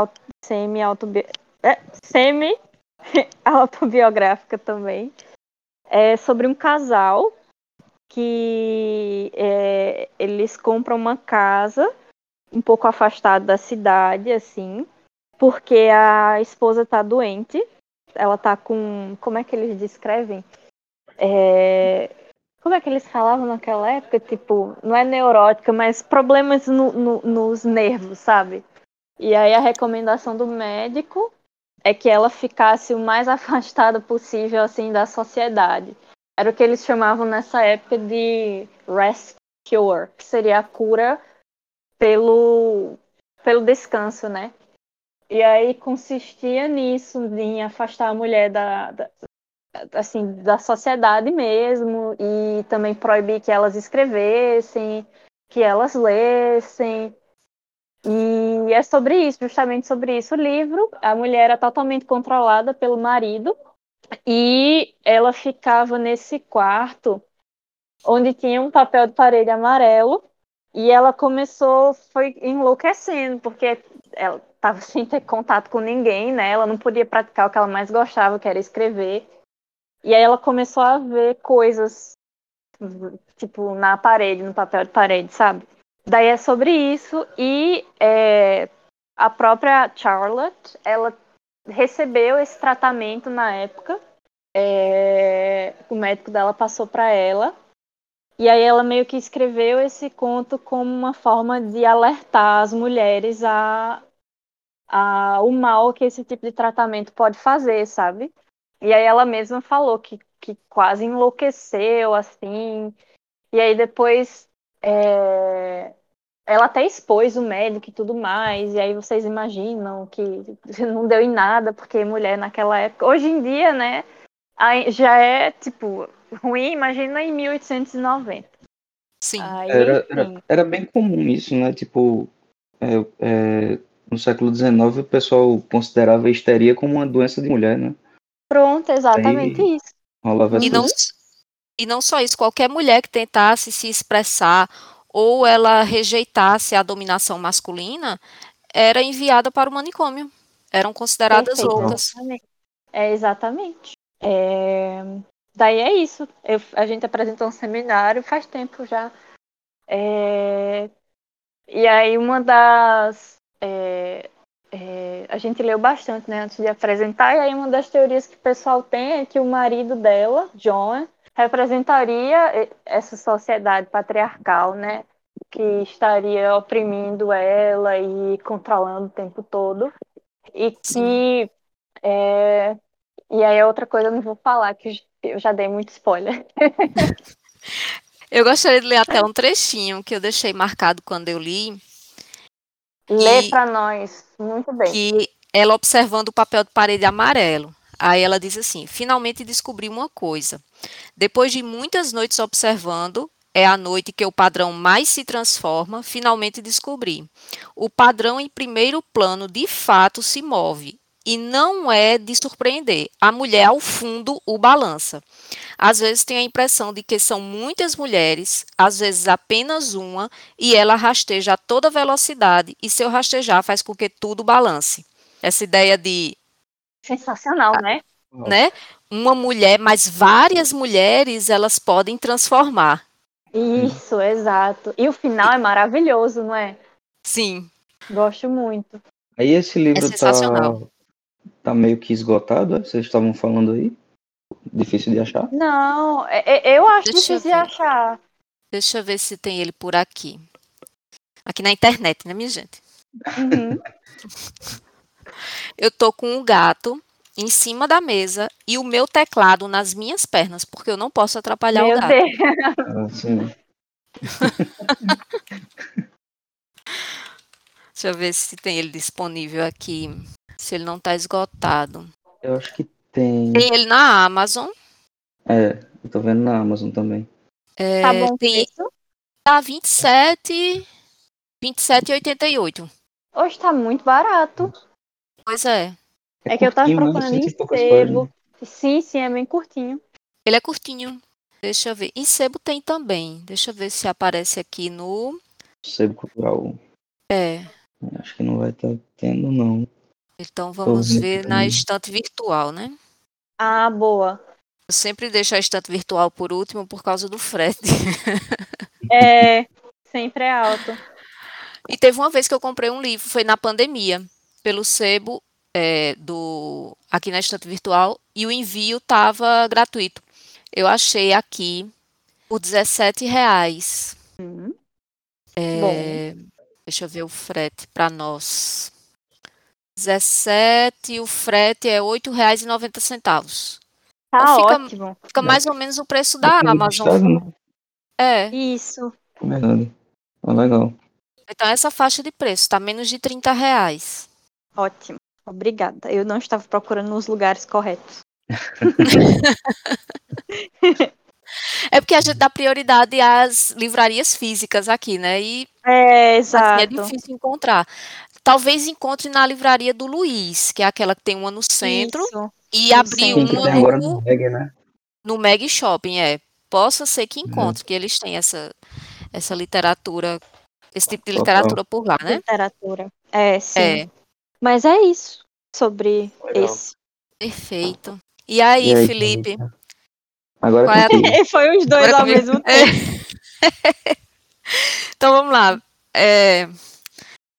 semi autobi é, semi autobiográfica também é sobre um casal que é, eles compram uma casa um pouco afastado da cidade assim porque a esposa tá doente ela tá com como é que eles descrevem é, como é que eles falavam naquela época? Tipo, não é neurótica, mas problemas no- no- nos nervos, sabe? E aí a recomendação do médico é que ela ficasse o mais afastada possível, assim, da sociedade. Era o que eles chamavam nessa época de rest cure, que seria a cura pelo, pelo descanso, né? E aí consistia nisso, em afastar a mulher da, da assim, da sociedade mesmo e também proibir que elas escrevessem, que elas lessem. E é sobre isso, justamente sobre isso o livro. A mulher era totalmente controlada pelo marido e ela ficava nesse quarto onde tinha um papel de parede amarelo e ela começou, foi enlouquecendo, porque ela estava sem ter contato com ninguém, né? Ela não podia praticar o que ela mais gostava, que era escrever. E aí ela começou a ver coisas, tipo, na parede, no papel de parede, sabe? Daí é sobre isso. E é, a própria Charlotte, ela recebeu esse tratamento na época. É, o médico dela passou para ela. E aí ela meio que escreveu esse conto como uma forma de alertar as mulheres a, a o mal que esse tipo de tratamento pode fazer, sabe? E aí ela mesma falou que, que quase enlouqueceu, assim. E aí depois é, ela até expôs o médico e tudo mais. E aí vocês imaginam que não deu em nada, porque mulher naquela época. Hoje em dia, né? Já é, tipo, ruim, imagina em 1890. Sim. Aí, Era, era, era bem comum isso, né? Tipo, é, é, no século XIX o pessoal considerava a histeria como uma doença de mulher, né? Pronto, exatamente Aí- isso. Rolava E não, e não só isso, qualquer mulher que tentasse se expressar ou ela rejeitasse a dominação masculina era enviada para o manicômio. Eram consideradas Perfeito, loucas. É, exatamente. É, Daí é isso. Eu- a gente apresentou um seminário faz tempo já. É, E aí uma das. é, é, A gente leu bastante, né, antes de apresentar, e aí uma das teorias que o pessoal tem é que o marido dela, John, representaria essa sociedade patriarcal, né? Que estaria oprimindo ela e controlando o tempo todo. E que. é, E aí, outra coisa eu não vou falar, que eu já dei muito spoiler. Eu gostaria de ler até um trechinho que eu deixei marcado quando eu li. Lê para nós. Muito bem. que ela observando o papel de parede amarelo. Aí ela diz assim: finalmente descobri uma coisa. Depois de muitas noites observando, é a noite que o padrão mais se transforma, finalmente descobri. O padrão em primeiro plano de fato se move. E não é de surpreender. A mulher ao fundo o balança. Às vezes tem a impressão de que são muitas mulheres, às vezes apenas uma, e ela rasteja a toda velocidade, e seu rastejar faz com que tudo balance. Essa ideia de, Sensacional, né? né, uma mulher, mas várias mulheres, elas podem transformar. Isso, exato. E o final é maravilhoso, não é? Sim. Gosto muito. Aí esse livro É sensacional. tá, tá meio que esgotado, é? vocês estavam falando aí? Difícil de achar? Não, é- é- eu acho Deixa eu difícil de achar. Deixa eu ver se tem ele por aqui. Aqui na internet, né, minha gente? Uhum. Eu tô com o gato em cima da mesa e o meu teclado nas minhas pernas, porque eu não posso atrapalhar o Meu gato. Deus. Assim, Deixa eu ver se tem ele disponível aqui. Se ele não tá esgotado. eu acho que tem. Tem ele na Amazon. É, eu tô vendo na Amazon também. É, Tá bom tem, tá 27, 27,88. Hoje tá muito barato. Pois é. É, que eu tava procurando Cento em sebo. Sim, sim, é bem curtinho. Ele é curtinho. Deixa eu ver. Em sebo tem também. Deixa eu ver se aparece aqui no. Sebo cultural. É. Acho que não vai estar tendo, não. Então vamos ver na estante virtual, né? Ah, boa. Eu sempre deixo a estante virtual por último por causa do frete. É, sempre é alto. E teve uma vez que eu comprei um livro, foi na pandemia, pelo sebo é, do aqui na estante virtual e o envio estava gratuito. Eu achei aqui por 17 reais. Hum, É, deixa eu ver o frete para nós. 17, o frete é R$ 8,90. Tá Então fica- ótimo. Fica mais ou menos o preço da Amazon. estado, né? É, Isso. Verdade. Ah, legal. então essa faixa de preço tá menos de 30 reais. Ótimo. Obrigada. Eu não estava procurando nos lugares corretos. É porque a gente dá prioridade às livrarias físicas aqui, né? E É, assim, exato. é difícil encontrar. Talvez encontre na livraria do Luiz, que é aquela que tem uma no centro, Isso. e abrir uma no, no Reg, né? no Meg Shopping, é. Possa ser que Uhum. encontre, que eles têm essa, essa literatura, esse tipo de literatura por lá, né? Literatura. É, sim. É, Mas é isso sobre Legal. esse. perfeito. E aí, E aí, Felipe? Felipe? Agora Qual é é. Foi os dois Agora ao comigo. mesmo É. tempo. Então vamos lá. É,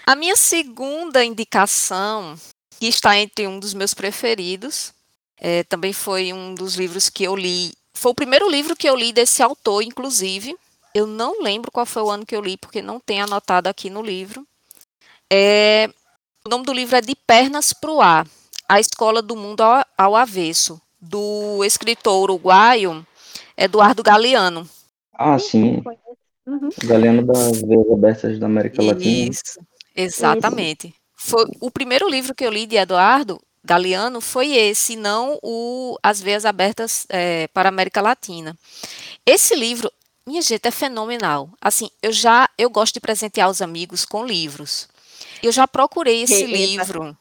a minha segunda indicação, que está entre um dos meus preferidos, é, também foi um dos livros que eu li. Foi o primeiro livro que eu li desse autor, inclusive. Eu não lembro qual foi o ano que eu li, porque não tem anotado aqui no livro. É, o nome do livro é De Pernas para o Ar, A Escola do Mundo ao, ao Avesso, do escritor uruguaio Eduardo Galeano. Ah, sim. Uhum. Galeano das Veias Abertas da América Latina. Isso, exatamente. Foi o primeiro livro que eu li de Eduardo Galeano foi esse, não o As Veias Abertas eh, para a América Latina. Esse livro, minha gente, é fenomenal. Assim, eu já eu gosto de presentear os amigos com livros. Eu já procurei esse Eita. livro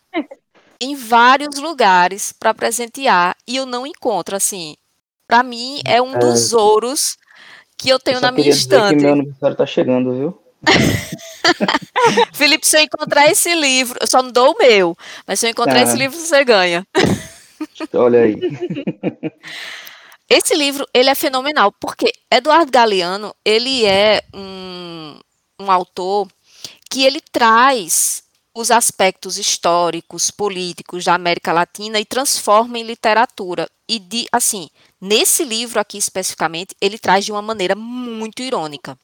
em vários lugares para presentear e eu não encontro. Assim, para mim é um dos ouros que eu tenho Eu na minha estante. que meu aniversário tá chegando, viu? Felipe, se eu encontrar esse livro, eu só não dou o meu, mas se eu encontrar Ah. esse livro, você ganha. Olha aí. Esse livro, ele é fenomenal, porque Eduardo Galeano, ele é um, um autor que ele traz os aspectos históricos, políticos da América Latina e transforma em literatura. E de, assim, nesse livro aqui especificamente, ele traz de uma maneira muito irônica.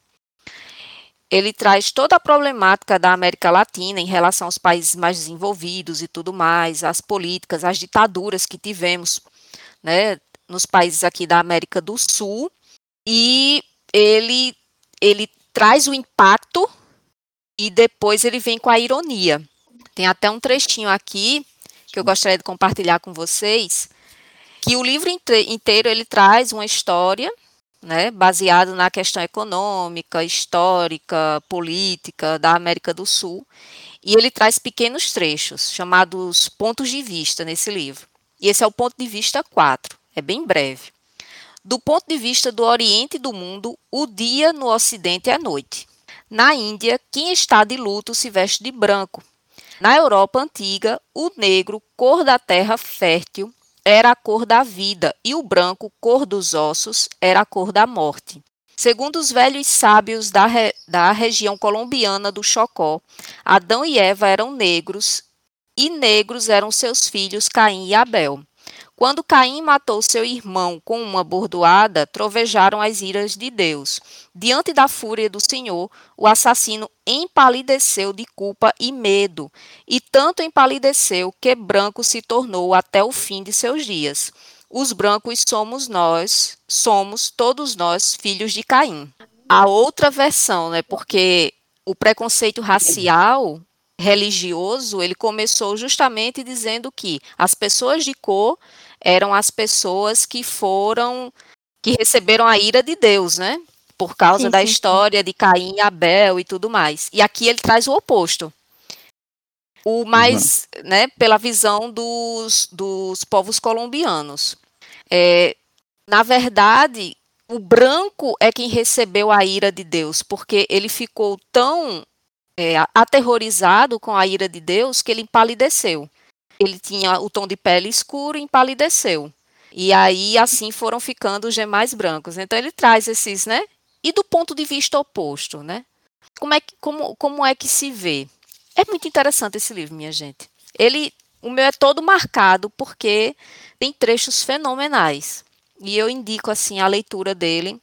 Ele traz toda a problemática da América Latina em relação aos países mais desenvolvidos e tudo mais, as políticas, as ditaduras que tivemos, né, nos países aqui da América do Sul. E ele, ele traz o impacto e depois ele vem com a ironia. Tem até um trechinho aqui que eu gostaria de compartilhar com vocês, que o livro inteiro ele traz uma história, né, baseado na questão econômica, histórica, política da América do Sul, e ele traz pequenos trechos chamados pontos de vista nesse livro. E esse é o ponto de vista 4, é bem breve. Do ponto de vista do Oriente do mundo, o dia no Ocidente é noite. Na Índia, quem está de luto se veste de branco. Na Europa antiga, o negro, cor da terra fértil, era a cor da vida, e o branco, cor dos ossos, era a cor da morte. Segundo os velhos sábios da, re, da região colombiana do Chocó, Adão e Eva eram negros, e negros eram seus filhos Caim e Abel. Quando Caim matou seu irmão com uma bordoada, trovejaram as iras de Deus. Diante da fúria do Senhor, o assassino empalideceu de culpa e medo, e tanto empalideceu que branco se tornou até o fim de seus dias. Os brancos somos nós, somos todos nós filhos de Caim. A outra versão, né, porque o preconceito racial religioso, ele começou justamente dizendo que as pessoas de cor eram as pessoas que foram que receberam a ira de Deus, né? Por causa sim, da sim, história sim. de Caim e Abel e tudo mais. E aqui ele traz o oposto. O mais, uhum. né, pela visão dos, dos povos colombianos. É, na verdade, o branco é quem recebeu a ira de Deus, porque ele ficou tão é, aterrorizado com a ira de Deus que ele empalideceu. Ele tinha o tom de pele escuro e empalideceu. E aí, assim, foram ficando os demais brancos. Então, ele traz esses, né? E do ponto de vista oposto, né? Como é que, como, como é que se vê? É muito interessante esse livro, minha gente. Ele, o meu é todo marcado porque tem trechos fenomenais. E eu indico, assim, a leitura dele.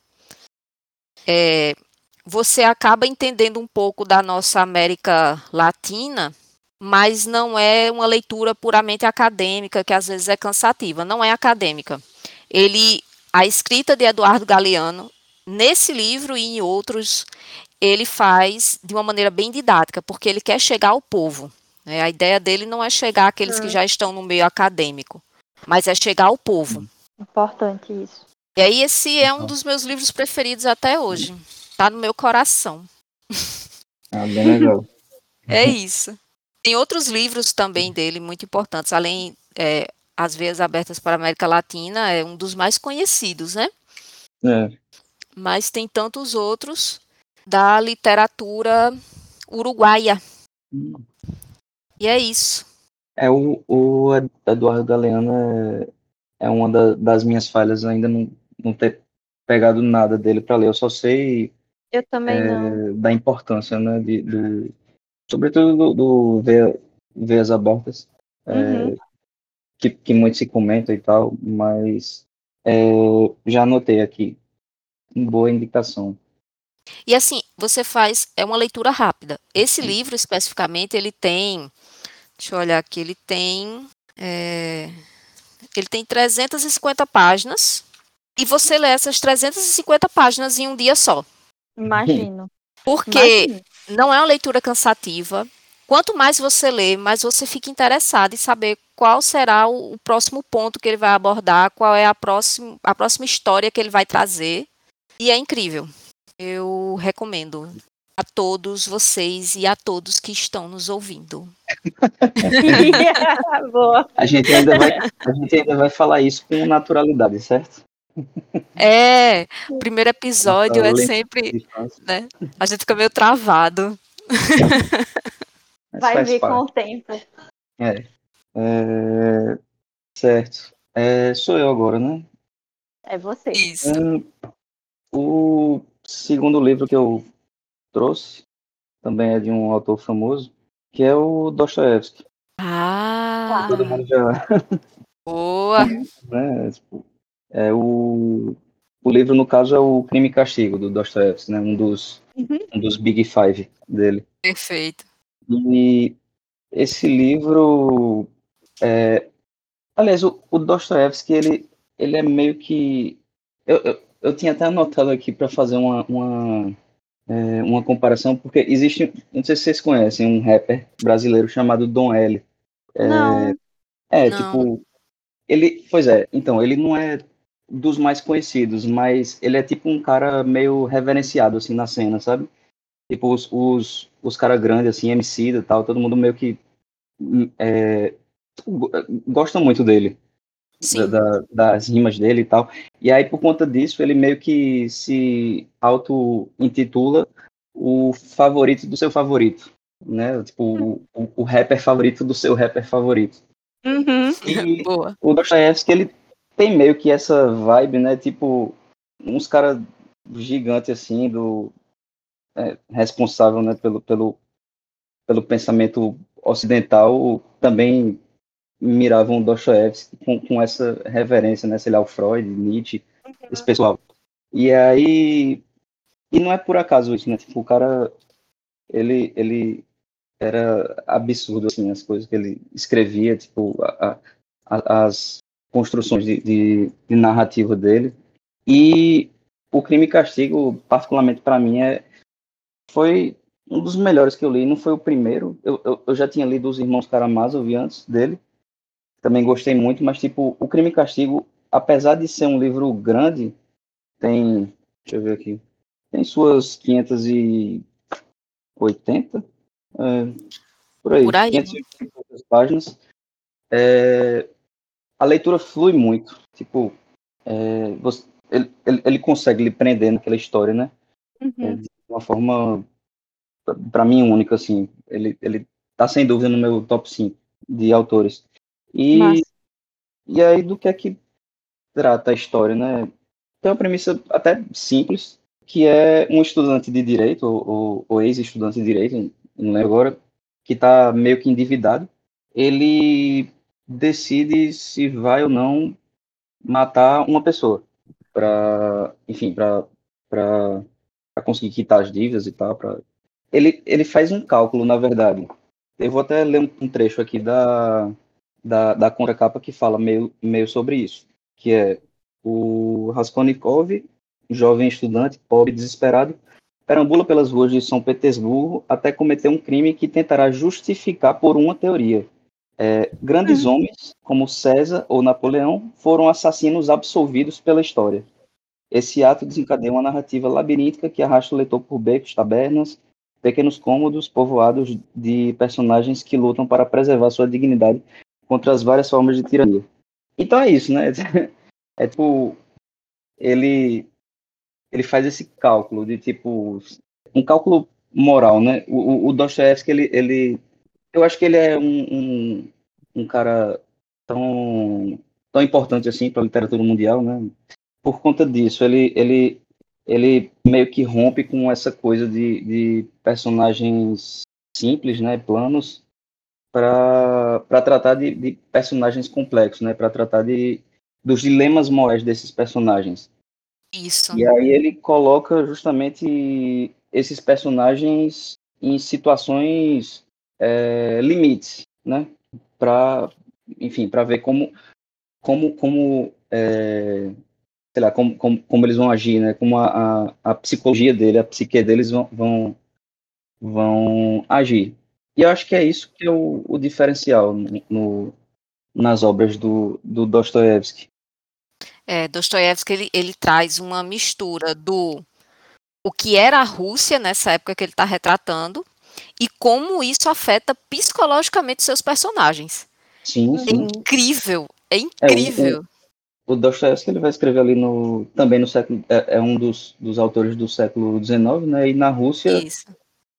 É, você acaba entendendo um pouco da nossa América Latina, mas não é uma leitura puramente acadêmica, que às vezes é cansativa. Não é acadêmica. Ele, a escrita de Eduardo Galeano, nesse livro e em outros, ele faz de uma maneira bem didática, porque ele quer chegar ao povo. Né? A ideia dele não é chegar àqueles que hum. já estão no meio acadêmico, mas é chegar ao povo. Importante isso. E aí esse é um dos meus livros preferidos até hoje. Tá no meu coração. Ah, bem legal. é isso. Tem outros livros também dele muito importantes, além é, As Veias Abertas para a América Latina, é um dos mais conhecidos, né? É. Mas tem tantos outros da literatura uruguaia. Hum. E é isso. É o, o Eduardo Galeano é, é uma da, das minhas falhas ainda não, não ter pegado nada dele para ler. Eu só sei eu também é, não. Da importância, né? De, do, sobretudo do, do ver, Veias Abertas, é, uhum. que, que muito se comenta e tal, mas é, já anotei aqui. Boa indicação. E assim, você faz, é uma leitura rápida. Esse livro, especificamente, ele tem, deixa eu olhar aqui, ele tem, é, ele tem 350 páginas, e você lê essas 350 páginas em um dia só. Imagino. Porque Imagino. Não é uma leitura cansativa. Quanto mais você lê, mais você fica interessado em saber qual será o, o próximo ponto que ele vai abordar, qual é a próxima, a próxima história que ele vai trazer. E é incrível. Eu recomendo a todos vocês e a todos que estão nos ouvindo. Boa. A gente, ainda vai, a gente ainda vai falar isso com naturalidade, certo? É, o primeiro episódio é sempre, né? A gente fica meio travado. Vai vir com o tempo. É. é... Certo. É, sou eu agora, né? É você. Isso. É, o segundo livro que eu trouxe também é de um autor famoso, que é o Dostoevsky. Ah! Todo mundo já. Boa! né? Tipo, é o, o livro, no caso, é o Crime e Castigo, do Dostoevsky, né? Um dos, uhum. um dos Big Five dele. Perfeito. E esse livro... É... Aliás, o, o Dostoevsky, ele, ele é meio que... Eu, eu, eu tinha até anotado aqui para fazer uma, uma, é, uma comparação, porque existe, não sei se vocês conhecem, um rapper brasileiro chamado Dom L. É, não. É, não. tipo, ele, pois é, então, ele não é dos mais conhecidos, mas ele é tipo um cara meio reverenciado, assim, na cena, sabe? Tipo, os, os, os caras grandes, assim, MC e tal, todo mundo meio que é, gosta muito dele. Da, da, das rimas dele e tal. E aí, por conta disso, ele meio que se auto-intitula o favorito do seu favorito, né? Tipo, o, o rapper favorito do seu rapper favorito. Uhum. E Boa. o Dostoiévski, ele tem meio que essa vibe, né? Tipo, uns caras gigantes assim, do é, responsável né, pelo, pelo, pelo pensamento ocidental, também miravam Dostoiévski com, com essa reverência, né? Sei lá, o Freud, Nietzsche, uhum. esse pessoal. E aí. E não é por acaso isso, né? Tipo, o cara. Ele, ele era absurdo, assim, as coisas que ele escrevia, tipo, a, a, as construções de, de, de, narrativa dele. E o Crime e Castigo, particularmente para mim, é, foi um dos melhores que eu li. Não foi o primeiro. Eu, eu, eu já tinha lido Os Irmãos Karamazov antes dele. Também gostei muito, mas, tipo, o Crime e Castigo, apesar de ser um livro grande, tem. Deixa eu ver aqui. Tem suas 580? É, por aí. Por aí. 580 páginas. É, a leitura flui muito. Tipo, é, você, ele, ele, ele, consegue lhe prender naquela história, né? Uhum. É, de uma forma, para mim, única, assim. Ele, ele tá sem dúvida no meu top 5 de autores. E, e aí, do que é que trata a história, né? Tem uma premissa até simples, que é um estudante de direito, ou, ou, ou ex-estudante de direito, não lembro agora, que está meio que endividado. Ele decide se vai ou não matar uma pessoa para, enfim, para para conseguir quitar as dívidas e tal, para ele ele faz um cálculo, na verdade. Eu vou até ler um, trecho aqui da da, da contracapa que fala meio, meio sobre isso, que é o Raskolnikov, jovem estudante, pobre desesperado, perambula pelas ruas de São Petersburgo até cometer um crime que tentará justificar por uma teoria, é, grandes uhum. homens, como César ou Napoleão, foram assassinos absolvidos pela história. Esse ato desencadeia uma narrativa labiríntica que arrasta o leitor por becos, tabernas, pequenos cômodos povoados de personagens que lutam para preservar sua dignidade contra as várias formas de tirania. Então é isso, né? É tipo, ele ele faz esse cálculo de tipo um cálculo moral, né? O, o Dostoevsky ele, ele eu acho que ele é um, um, um cara tão, tão importante assim para a literatura mundial, né? Por conta disso, ele, ele, ele meio que rompe com essa coisa de, de personagens simples, né, planos, para tratar de, de, personagens complexos, né, para tratar de, dos dilemas morais desses personagens. Isso. E aí ele coloca justamente esses personagens em situações é, limites, né? Para, enfim, para ver como, como, como, é, sei lá, como, como, como, eles vão agir, né? Como a, a, a psicologia dele, a psique deles vão, vão, vão agir. E eu acho que é isso que é o, o diferencial no, nas obras do, do Dostoiévski. É, Dostoiévski ele, ele traz uma mistura do o que era a Rússia nessa época que ele está retratando, e como isso afeta psicologicamente seus personagens. Sim, é sim. É incrível, é incrível. É, o, o, Dostoevsky ele vai escrever ali no também no século é, é um dos, dos autores do século XIX, né? E na Rússia isso.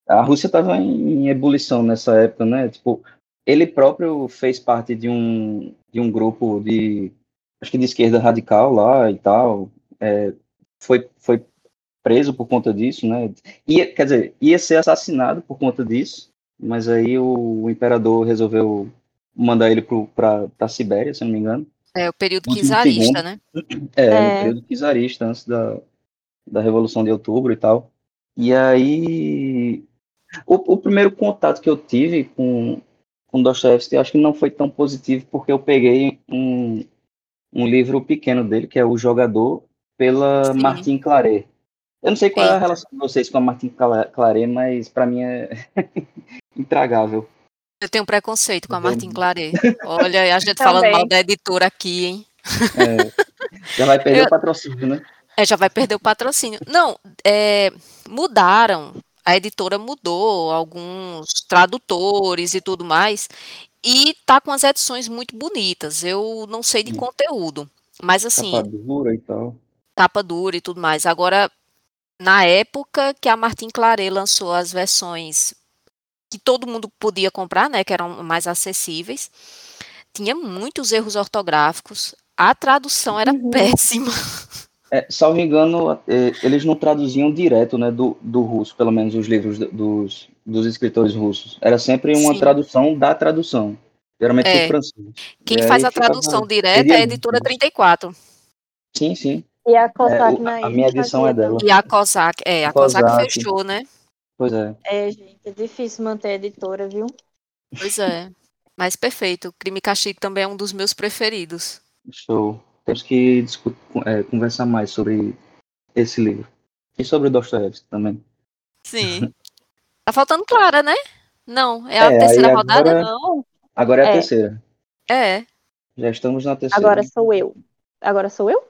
a Rússia estava em, em, ebulição nessa época, né? Tipo ele próprio fez parte de um de um grupo de acho que de esquerda radical lá e tal. É, foi foi preso por conta disso, né? Ia, quer dizer, ia ser assassinado por conta disso, mas aí o, o imperador resolveu mandar ele para a Sibéria, se não me engano. É, o período czarista, né? É, é, o período czarista, antes da, da Revolução de Outubro e tal. E aí, o, o primeiro contato que eu tive com, com Dostoevsky, acho que não foi tão positivo, porque eu peguei um, um livro pequeno dele, que é O Jogador, pela Sim. Martin Claret. Eu não sei qual é a relação de vocês com a Martin Cla- Claret, mas pra mim é intragável. Eu tenho preconceito com a. Martin Claret. Olha, a gente falando mal da editora aqui, hein? É, já vai perder Eu- o patrocínio, né? É, já vai perder o patrocínio. Não, é, mudaram. A editora mudou alguns tradutores e tudo mais. E tá com as edições muito bonitas. Eu não sei de Hum. conteúdo. Mas assim, Capa dura e tal. capa dura e tudo mais. Agora, na época que a Martin Claret lançou as versões que todo mundo podia comprar, né, que eram mais acessíveis, tinha muitos erros ortográficos. A tradução era Uhum. péssima. É, salvo engano, é, eles não traduziam direto, né, do, do russo, pelo menos os livros do- dos, dos escritores russos. Era sempre uma Sim. tradução da tradução. Geralmente É. do francês. Quem E faz a ficava- tradução direta é a editora 34. Sim, sim. E a É, Cossack o- na a minha edição é dela. E a Kozak, é, a A Kozak Kozak. fechou, né? Pois é. É, gente, é difícil manter a editora, viu? Pois é. Mas perfeito. Crime e Castigo também é um dos meus preferidos. Show. Temos que discu- é, conversar mais sobre esse livro. E sobre o Dostoiévski também. Sim. Tá faltando Clara, né? Não, é a É, terceira aí rodada? agora- Não, Agora é a É. terceira. É, Já estamos na terceira. agora sou eu. Agora sou eu?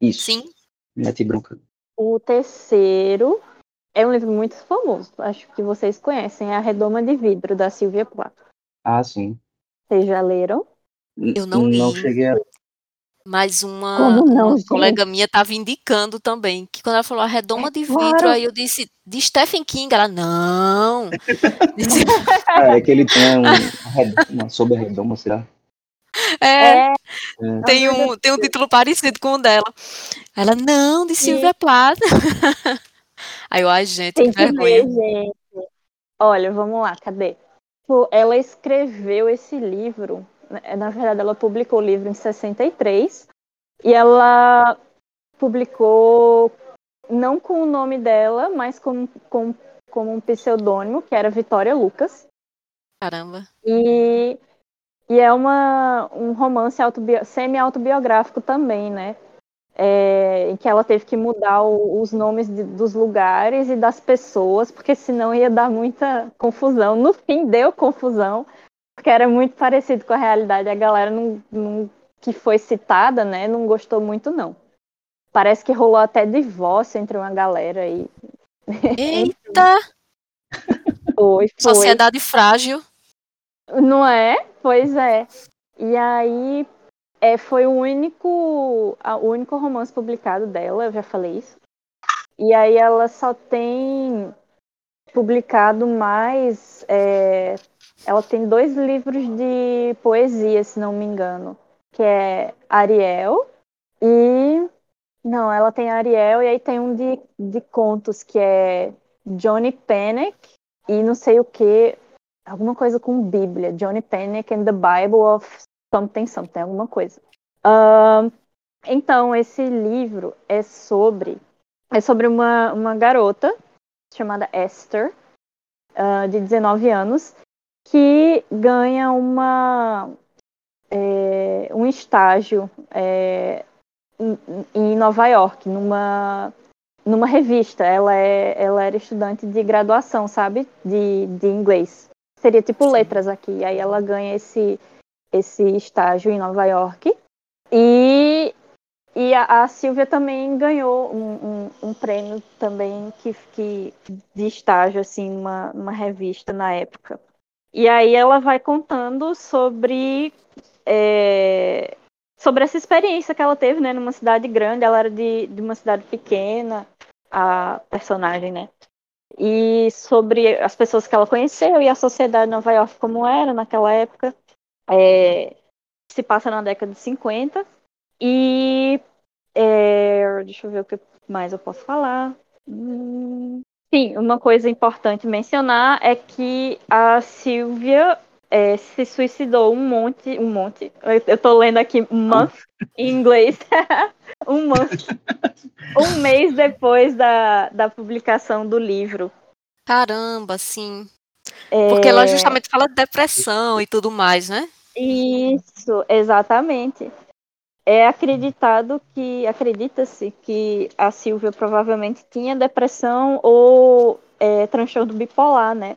Isso. sim. Mete bronca. O terceiro é um livro muito famoso. Acho que vocês conhecem. É A Redoma de Vidro, da Silvia Plath. Ah, sim. Vocês já leram? Eu não Não li. cheguei a. Mas uma, Como não, uma colega minha estava indicando também, que quando ela falou a redoma de vidro, Claro. aí eu disse, de Stephen King, ela, não. Disse, Ah, é que ele tem um, uma sobre a redoma, será? É, É. tem meu um, tem um título parecido com o dela. Ela, não, de Silvia Plath. Aí eu, ai, gente, que Tem que vergonha. ler, gente. Olha, vamos lá, cadê? Pô, Ela escreveu esse livro, né, na verdade, ela publicou o livro em 63 e ela publicou não com o nome dela, mas com, com, com um pseudônimo, que era Vitória Lucas. Caramba. E, e é uma, um romance autobio, semi-autobiográfico também, né? É, em que ela teve que mudar o- os nomes de- dos lugares e das pessoas, porque senão ia dar muita confusão. No fim, deu confusão, porque era muito parecido com a realidade. A galera não, não- que foi citada, né, não gostou muito, não. Parece que rolou até divórcio entre uma galera aí. Eita, Foi, foi. sociedade frágil. Não é? Pois é. E aí é, foi o único, a- o único romance publicado dela, eu já falei isso. E aí ela só tem publicado mais. é, ela tem dois livros de poesia, se não me engano, que é Ariel e não, ela tem Ariel e aí tem um de, de contos que é Johnny Panic e não sei o que, alguma coisa com Bíblia, Johnny Panic and the Bible of something something, alguma coisa. Ahn, então esse livro é sobre é sobre uma, uma garota chamada Esther ah, de 19 anos que ganha uma é, um estágio é, em, em Nova York numa numa revista. Ela é ela era estudante de graduação, sabe, de, de inglês. Seria tipo letras aqui. Aí ela ganha esse esse estágio em Nova York e e a, a Silvia também ganhou um, um, um prêmio também que, que de estágio assim numa, numa revista na época. E aí ela vai contando sobre é, sobre essa experiência que ela teve, né, numa cidade grande. Ela era de, de uma cidade pequena, a personagem, né? E sobre as pessoas que ela conheceu e a sociedade de Nova York como era naquela época. É, se passa na década de 50. E é, deixa eu ver o que mais eu posso falar. Hum, sim, uma coisa importante mencionar é que a Silvia é, se suicidou um monte, um monte. Eu, tô lendo aqui month em inglês. um month. Um mês depois da, da publicação do livro. Caramba, sim. É, Porque ela justamente fala de depressão e tudo mais, né? Isso, exatamente. é acreditado que, acredita-se que a Silvia provavelmente tinha depressão ou é, transtorno bipolar, né?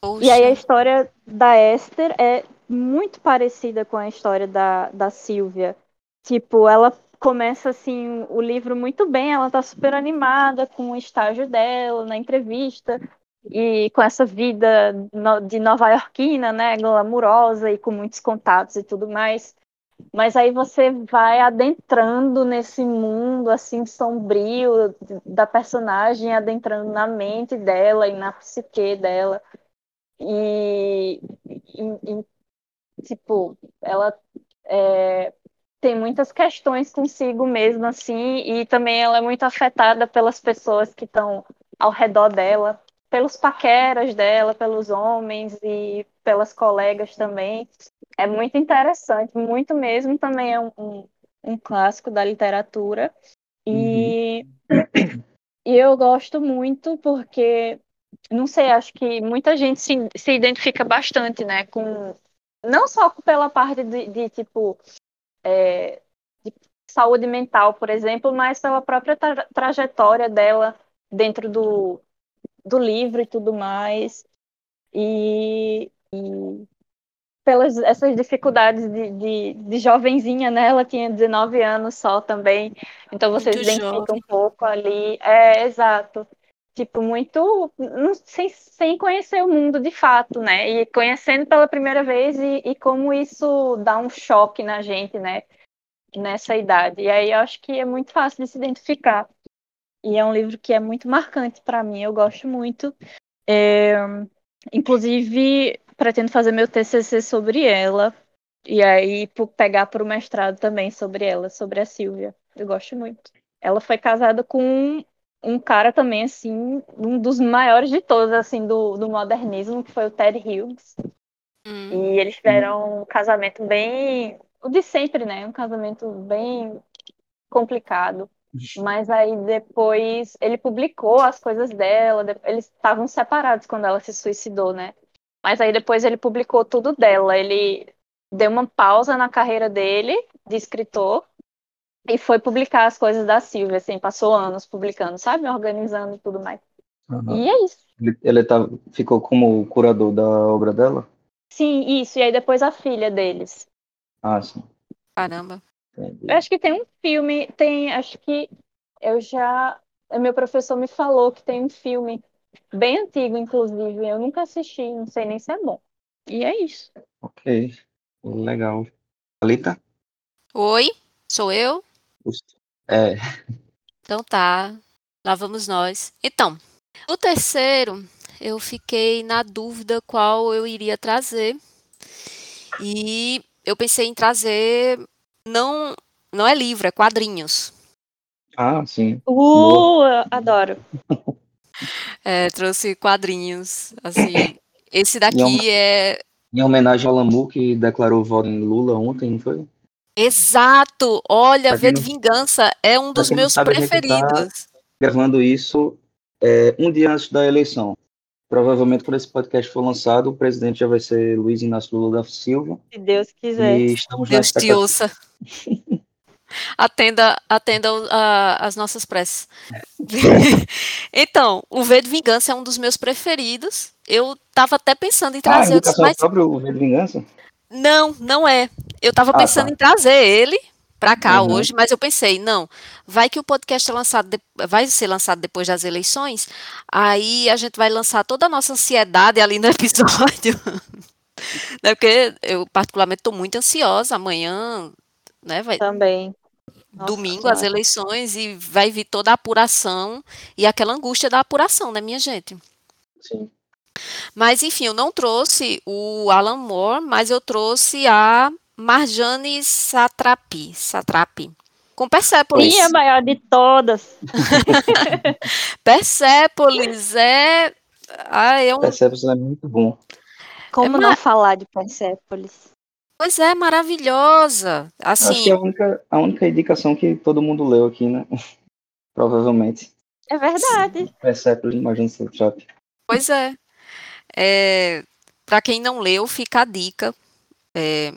Poxa. E aí a história da Esther é muito parecida com a história da, da Silvia. Tipo, ela começa assim o livro muito bem, ela tá super animada com o estágio dela na entrevista e com essa vida de nova iorquina, né, glamurosa e com muitos contatos e tudo mais. Mas aí você vai adentrando nesse mundo assim sombrio da personagem, adentrando na mente dela e na psique dela. E, e, e tipo, ela é, tem muitas questões consigo mesma, assim, e também ela é muito afetada pelas pessoas que estão ao redor dela, pelos paqueras dela, pelos homens e pelas colegas também. É muito interessante, muito mesmo. Também é um, um, um clássico da literatura. E, uhum. e eu gosto muito porque, não sei, acho que muita gente se, se identifica bastante, né, com não só pela parte de, de tipo é, de saúde mental, por exemplo, mas pela própria tra trajetória dela dentro do, do livro e tudo mais. E, e pelas essas dificuldades de, de, de, jovenzinha, né? Ela tinha 19 anos só também. Então você se identifica um pouco ali. É, exato. Tipo, muito sem, sem conhecer o mundo de fato, né? E conhecendo pela primeira vez e, e como isso dá um choque na gente, né? Nessa idade. E aí eu acho que é muito fácil de se identificar. E é um livro que é muito marcante para mim, eu gosto muito. É, inclusive, pretendo fazer meu TCC sobre ela. E aí pegar para o mestrado também sobre ela, sobre a Silvia. Eu gosto muito. Ela foi casada com um cara também, assim, um dos maiores de todos, assim, do, do modernismo, que foi o Ted Hughes. Hum. E eles tiveram um casamento bem. O de sempre, né? Um casamento bem complicado. Mas aí depois ele publicou as coisas dela, eles estavam separados quando ela se suicidou, né? Mas aí depois ele publicou tudo dela. Ele deu uma pausa na carreira dele de escritor e foi publicar as coisas da Silvia, assim, passou anos publicando, sabe? Organizando e tudo mais. Uhum. E é isso. Ele, ele tá, ficou como curador da obra dela? Sim, isso. E aí depois a filha deles. Ah, sim. Caramba. Eu acho que tem um filme, tem, acho que eu já. Meu professor me falou que tem um filme bem antigo, inclusive. Eu nunca assisti, não sei nem se é bom. E é isso. Ok. Legal. Alita? Oi, sou eu? É. Então tá, lá vamos nós. Então, o terceiro, eu fiquei na dúvida qual eu iria trazer. E eu pensei em trazer não não é livro, é quadrinhos. Ah, sim. Uh, adoro. É, trouxe quadrinhos, assim. Esse daqui é em homenagem ao Lamu que declarou voto em Lula ontem, não foi? Exato! Olha, V de Vingança é um dos meus sabe, tá preferidos. Tá gravando isso é, um dia antes da eleição. Provavelmente, quando esse podcast for lançado, o presidente já vai ser Luiz Inácio Lula da Silva. Se Deus quiser. E estamos Deus te ouça. atenda atenda uh, as nossas preces. É. então, o V de Vingança é um dos meus preferidos. Eu estava até pensando em trazer. Ah, a indicação mas... próprio V de Vingança? Não, não é. Eu estava ah, pensando tá. em trazer ele para cá uhum. hoje, mas eu pensei, não, vai que o podcast é lançado de, vai ser lançado depois das eleições, aí a gente vai lançar toda a nossa ansiedade ali no episódio. né, porque eu particularmente estou muito ansiosa amanhã, né, vai Também. Nossa, domingo as eleições e vai vir toda a apuração e aquela angústia da apuração, né, minha gente? Sim. Mas, enfim, eu não trouxe o Alan Moore, mas eu trouxe a Marjane Satrapi. Satrapi. Com Persepolis. Sim, a maior de todas. Persepolis é. Ah, é um... Persepolis é muito bom. Como é não falar de Persepolis? Pois é, maravilhosa. Assim, Acho que é a única, a única indicação que todo mundo leu aqui, né? Provavelmente. É verdade. Persepolis, imagina Satrapi. Pois é. É, Para quem não leu, fica a dica. É,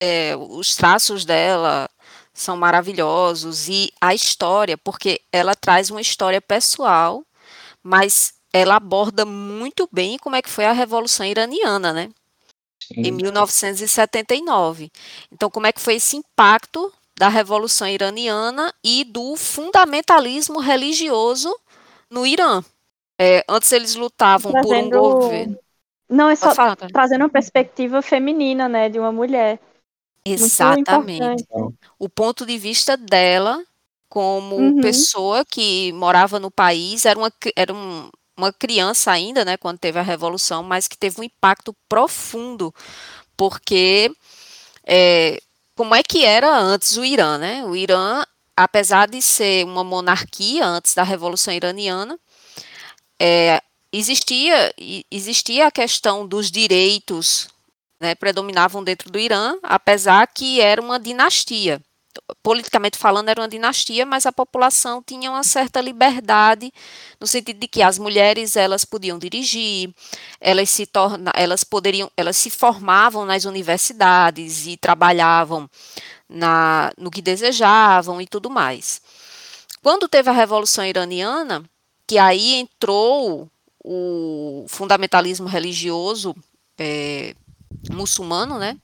é, os traços dela são maravilhosos e a história, porque ela traz uma história pessoal, mas ela aborda muito bem como é que foi a Revolução Iraniana, né? Sim. Em 1979. Então, como é que foi esse impacto da Revolução Iraniana e do fundamentalismo religioso no Irã? É, antes eles lutavam Trazendo... por um governo. Não, é só falar, trazendo uma perspectiva feminina, né, de uma mulher. Exatamente. O ponto de vista dela, como uhum. pessoa que morava no país, era uma, era um, uma criança ainda, né, quando teve a revolução, mas que teve um impacto profundo, porque é, como é que era antes o Irã, né? O Irã, apesar de ser uma monarquia antes da revolução iraniana, é, existia existia a questão dos direitos né, predominavam dentro do Irã, apesar que era uma dinastia. Politicamente falando, era uma dinastia, mas a população tinha uma certa liberdade, no sentido de que as mulheres elas podiam dirigir, elas se torna, elas poderiam, elas se formavam nas universidades e trabalhavam na, no que desejavam e tudo mais. Quando teve a Revolução Iraniana, que aí entrou o fundamentalismo religioso é, muçulmano, né?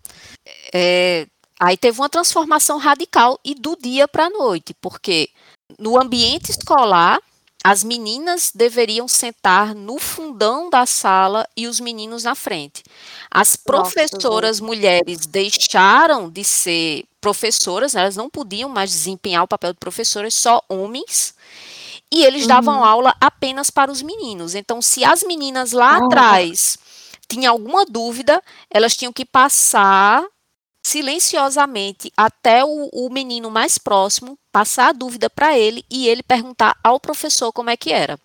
É, aí teve uma transformação radical e do dia para a noite, porque no ambiente escolar as meninas deveriam sentar no fundão da sala e os meninos na frente. As professoras Nossa, mulheres deixaram de ser professoras, elas não podiam mais desempenhar o papel de professoras, só homens. E eles uhum. davam aula apenas para os meninos. Então, se as meninas lá atrás tinha alguma dúvida, elas tinham que passar silenciosamente até o, o menino mais próximo, passar a dúvida para ele e ele perguntar ao professor como é que era.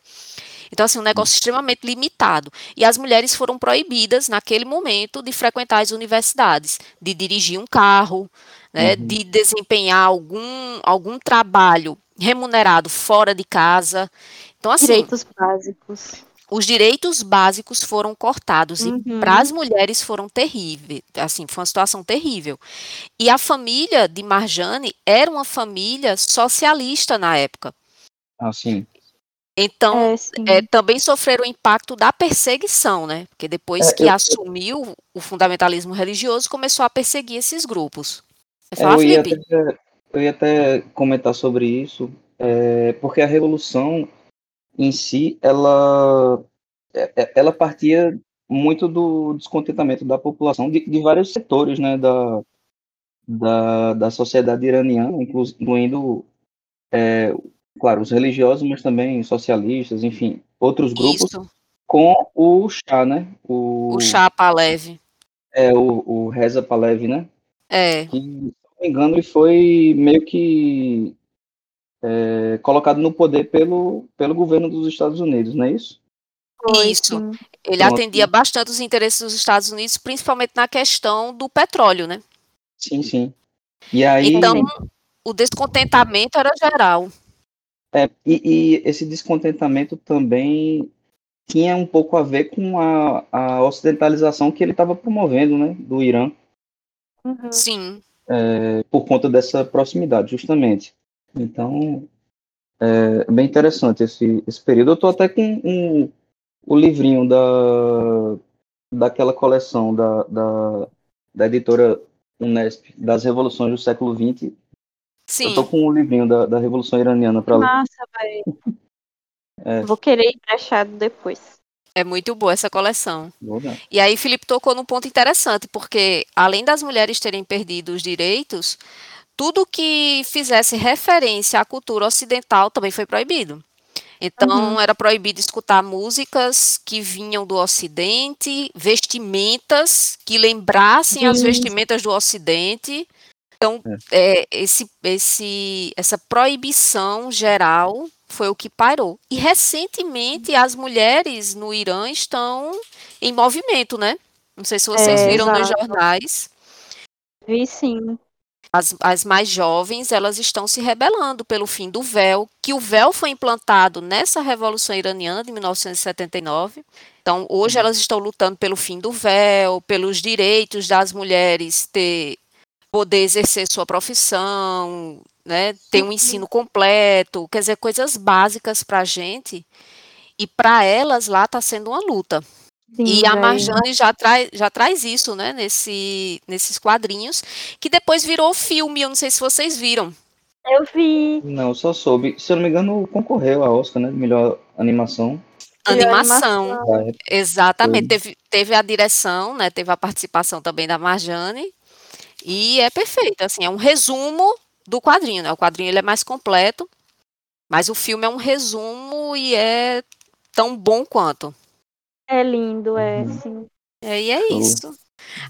Então, assim, um negócio extremamente limitado. E as mulheres foram proibidas, naquele momento, de frequentar as universidades, de dirigir um carro, né, uhum. de desempenhar algum, algum trabalho remunerado fora de casa. Então, assim, Direitos básicos os direitos básicos foram cortados uhum. e para as mulheres foram terríveis, assim, foi uma situação terrível. E a família de Marjane era uma família socialista na época. Ah, sim. Então, é, é, também sofreram o impacto da perseguição, né? Porque depois é, que eu, assumiu o fundamentalismo religioso, começou a perseguir esses grupos. Fala, eu, ia até, eu, ia até, comentar sobre isso, é, porque a revolução em si, ela, é, é, ela partia muito do descontentamento da população, de, de vários setores né, da, da, da sociedade iraniana, incluindo, é, claro, os religiosos, mas também socialistas, enfim, outros grupos, Isso. com o Shah, né? O, o Shah Palev. É, o, o Reza Palev, né? É. Que, se não me engano, ele foi meio que é, colocado no poder pelo, pelo governo dos Estados Unidos, não é isso? Isso. Ele atendia bastante os interesses dos Estados Unidos, principalmente na questão do petróleo, né? Sim, sim. E aí... Então, o descontentamento era geral. É, e, e, esse descontentamento também tinha um pouco a ver com a, a ocidentalização que ele estava promovendo, né, do Irã. Uhum. Sim. É, por conta dessa proximidade, justamente. Então, é bem interessante esse, esse período. Eu estou até com um, o livrinho da, daquela coleção da, da, da editora Unesp, das revoluções do século XX. Sim. Eu tô com o livrinho da, da Revolução Iraniana para ler. Massa, velho. É. Vou querer emprestado depois. É muito boa essa coleção. E aí, Felipe tocou num ponto interessante, porque além das mulheres terem perdido os direitos, tudo que fizesse referência à cultura ocidental também foi proibido. Então, uhum. era proibido escutar músicas que vinham do Ocidente, vestimentas que lembrassem uhum. as vestimentas do Ocidente. Então, é. É, esse, esse, essa proibição geral foi o que parou. E recentemente as mulheres no Irã estão em movimento, né? Não sei se vocês é, viram exato. nos jornais. Vi sim as, as mais jovens, elas estão se rebelando pelo fim do véu, que o véu foi implantado nessa Revolução Iraniana de 1979. Então, hoje uhum. elas estão lutando pelo fim do véu, pelos direitos das mulheres ter poder exercer sua profissão, né, ter um ensino completo, quer dizer, coisas básicas para a gente. E para elas lá está sendo uma luta. Sim, e a Marjane já, traz, já traz isso, né, nesse, nesses quadrinhos, que depois virou filme, eu não sei se vocês viram. Eu vi. Não, só soube. Se eu não me engano, concorreu a Oscar, né? Melhor animação. Animação. animação. Exatamente. Teve, teve a direção, né? Teve a participação também da Marjane. E é perfeito, assim, é um resumo do quadrinho, né? O quadrinho ele é mais completo, mas o filme é um resumo e é tão bom quanto. É lindo, é, uhum. sim. É, e é isso.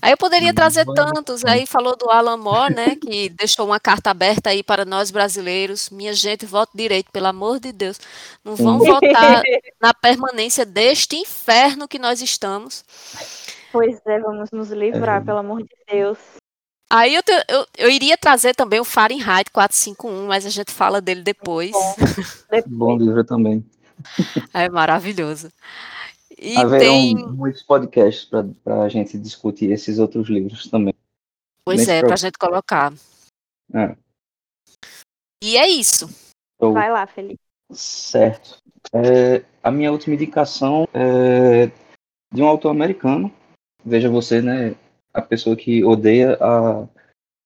Aí eu poderia trazer tantos, aí falou do Alan Moore, né, que deixou uma carta aberta aí para nós brasileiros. Minha gente, vote direito, pelo amor de Deus. Não vão votar na permanência deste inferno que nós estamos. Pois é, vamos nos livrar, é. pelo amor de Deus. Aí eu, te, eu, eu, iria trazer também o Fahrenheit 451, mas a gente fala dele depois. Bom, depois. Bom livro também. É maravilhoso. E Haverão tem... muitos podcasts para a gente discutir esses outros livros também. Pois é, para a gente colocar. É. E é isso. Então, Vai lá, Felipe. Certo. É, a minha última indicação é de um autor americano. Veja você, né? A pessoa que odeia a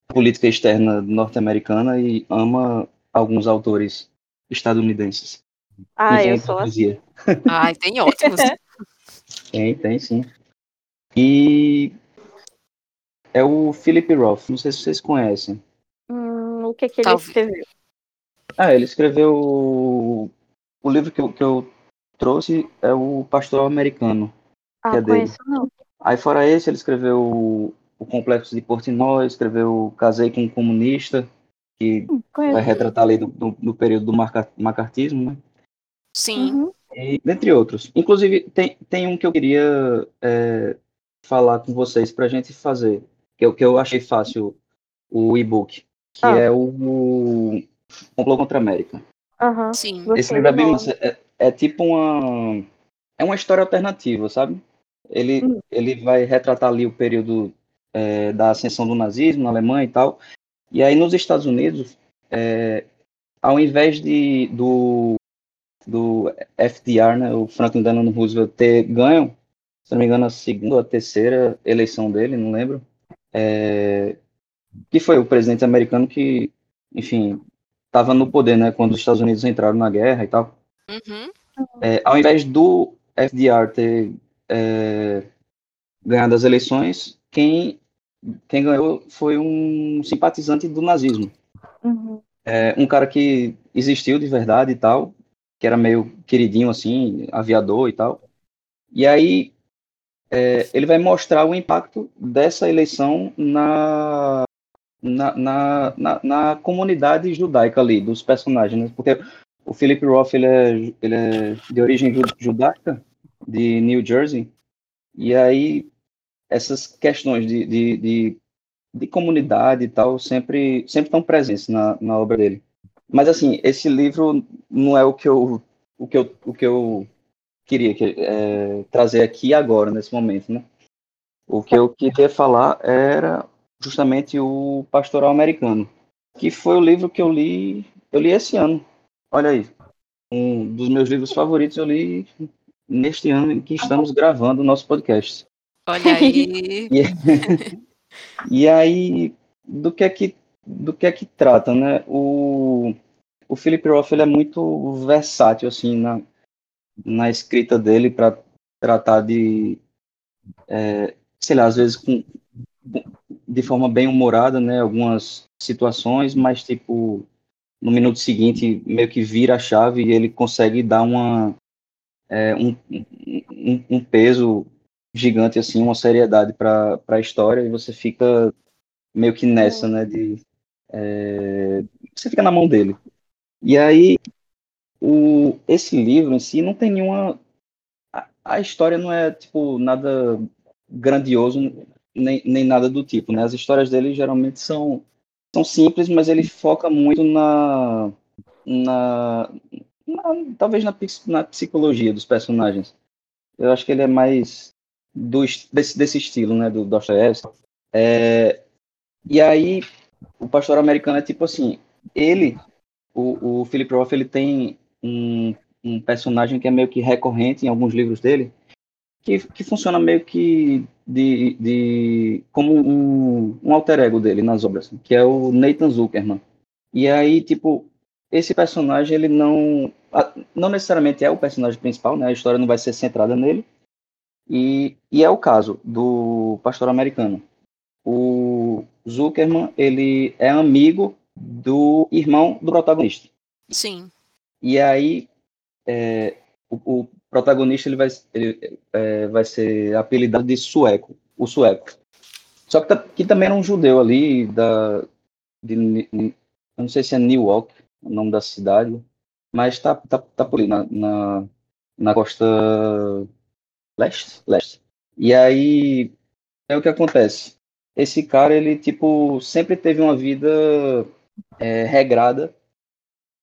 política externa norte-americana e ama alguns autores estadunidenses. Ah, eu sou assim. Ai, tem ótimos. Tem, tem sim. E é o Philip Roth, não sei se vocês conhecem. Hum, o que, que ele Talvez. escreveu? Ah, ele escreveu o, o livro que eu, que eu trouxe é o Pastoral Americano. Ah, que é conheço dele. não. Aí fora esse, ele escreveu o, Complexo de Portnoy, escreveu Casei com um Comunista, que hum, vai retratar ali do, do, do período do macartismo, né? Sim. Uhum. E, dentre outros. Inclusive, tem, tem um que eu queria é, falar com vocês para a gente fazer, que é o que eu achei fácil, o e-book, que ah. é o, o Complô contra a América. Uhum. Sim. Esse livro é bem é, é, tipo uma. É uma história alternativa, sabe? Ele, uhum. ele vai retratar ali o período é, da ascensão do nazismo na Alemanha e tal. E aí nos Estados Unidos, é, ao invés de do do FDR, né, o Franklin Delano Roosevelt, ter ganho, se não me engano, a segunda ou a terceira eleição dele, não lembro, é, que foi o presidente americano que, enfim, estava no poder, né, quando os Estados Unidos entraram na guerra e tal. Uhum. É, ao invés do FDR ter é, ganhado as eleições, quem, quem ganhou foi um simpatizante do nazismo. Uhum. É, um cara que existiu de verdade e tal, que era meio queridinho assim, aviador e tal. E aí é, ele vai mostrar o impacto dessa eleição na na, na, na, na, comunidade judaica ali, dos personagens, né? porque o Philip Roth ele é, ele é de origem judaica, de New Jersey, e aí essas questões de, de, de, de comunidade e tal sempre, sempre estão presentes na, na obra dele. Mas assim, esse livro não é o que eu o que eu, o que eu queria que, é, trazer aqui agora nesse momento, né? O que eu queria falar era justamente o Pastoral Americano, que foi o livro que eu li, eu li esse ano. Olha aí, um dos meus livros favoritos eu li neste ano em que estamos gravando o nosso podcast. Olha aí. e, e aí, do que é que do que é que trata, né? O, o Philip Roth ele é muito versátil assim na, na escrita dele para tratar de, é, sei lá, às vezes com, de forma bem humorada, né? Algumas situações, mas tipo no minuto seguinte meio que vira a chave e ele consegue dar uma é, um, um, um peso gigante assim, uma seriedade para a história e você fica meio que nessa, né? De é, você fica na mão dele. E aí, o, esse livro em si não tem nenhuma. A, a história não é, tipo, nada grandioso, nem, nem nada do tipo, né? As histórias dele geralmente são, são simples, mas ele foca muito na. na, na talvez na, na psicologia dos personagens. Eu acho que ele é mais do, desse, desse estilo, né? Do Dostoiévski. É, E aí, o pastor americano é tipo assim, ele, o, o Philip Roth, ele tem um, um personagem que é meio que recorrente em alguns livros dele, que, que funciona meio que de, de como um, um alter ego dele nas obras, que é o Nathan Zuckerman. E aí, tipo, esse personagem, ele não, não necessariamente é o personagem principal, né? A história não vai ser centrada nele. E, e é o caso do pastor americano. O Zuckerman, ele é amigo do irmão do protagonista. Sim. E aí, é, o, o, protagonista ele vai, ele, é, vai ser apelidado de sueco, o sueco. Só que, que também era um judeu ali, da, de, eu não sei se é Newark, o nome da cidade, mas tá, tá, tá por ali, na, na, na costa leste, leste. E aí, é o que acontece. Esse cara, ele, tipo, sempre teve uma vida é, regrada,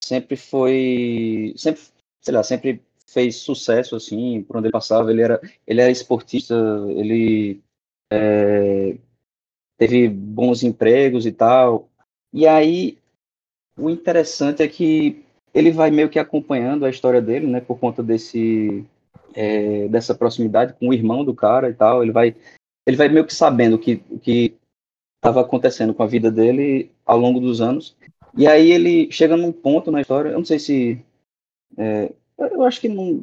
sempre foi, sempre, sei lá, sempre fez sucesso, assim, por onde ele passava, ele era, ele era esportista, ele é, teve bons empregos e tal, e aí, o interessante é que ele vai meio que acompanhando a história dele, né, por conta desse é, dessa proximidade com o irmão do cara e tal. Ele vai ele vai meio que sabendo o que que estava acontecendo com a vida dele ao longo dos anos. E aí ele chega num ponto na história, eu não sei se é, eu acho que não,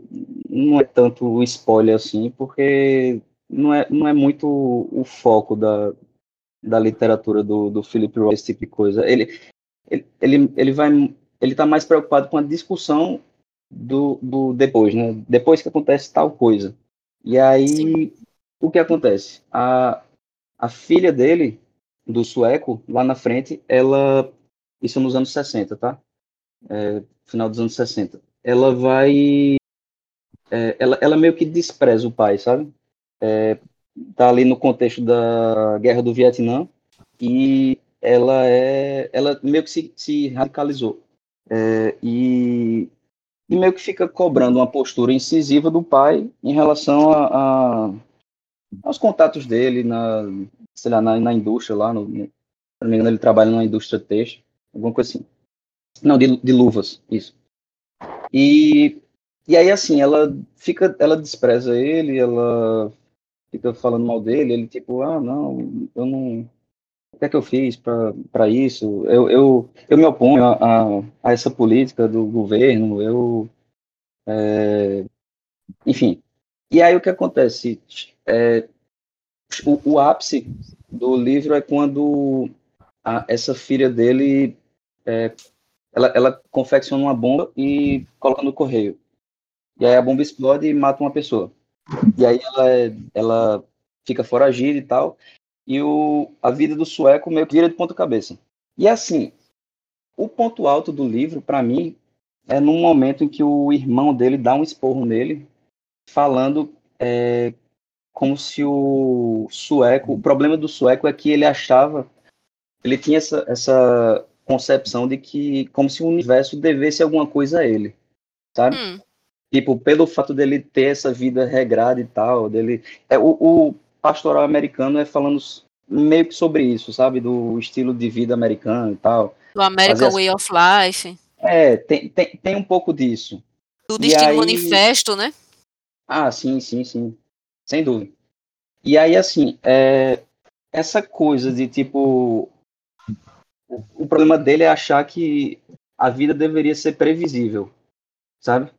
não é tanto spoiler assim, porque não é, não é muito o foco da, da literatura do, do Philip Roth, esse tipo de coisa. Ele, ele, ele, ele vai ele está mais preocupado com a discussão do, do depois, né? Depois que acontece tal coisa. E aí, Sim. O que acontece? A, a filha dele, do sueco, lá na frente, ela. Isso nos anos 60, tá? É, final dos anos 60. Ela vai. É, ela, ela meio que despreza o pai, sabe? É, tá ali no contexto da guerra do Vietnã e ela é ela meio que se, se radicalizou é, e, e, meio que fica cobrando uma postura incisiva do pai em relação a, a aos contatos dele na, sei lá, na, na indústria lá, no, se não me engano ele trabalha numa indústria têxtil, alguma coisa assim. Não, de, de luvas, isso. E, e aí assim, ela fica, ela despreza ele, ela fica falando mal dele, ele tipo, ah, não, eu não, o que é que eu fiz para isso? Eu, eu, eu me oponho a, a, a, essa política do governo, eu. É, enfim. E aí o que acontece? É, o, o, ápice do livro é quando a, essa filha dele. É, ela, ela confecciona uma bomba e coloca no correio. E aí a bomba explode e mata uma pessoa. E aí ela, é, ela fica foragida e tal e o, a vida do sueco meio que vira de ponta cabeça. E assim, o ponto alto do livro, para mim, é num momento em que o irmão dele dá um esporro nele, falando é, como se o sueco, o problema do sueco é que ele achava, ele tinha essa, essa concepção de que, como se o universo devesse alguma coisa a ele, sabe? Hum. Tipo, pelo fato dele ter essa vida regrada e tal, dele. É, o, o pastoral americano é falando meio que sobre isso, sabe? Do estilo de vida americano e tal. Do American Way of Life. É, tem, tem, tem um pouco disso. Do Destino aí... Manifesto, né? Ah, sim, sim, sim. Sem dúvida. E aí, assim, é... essa coisa de tipo. O problema dele é achar que a vida deveria ser previsível, sabe?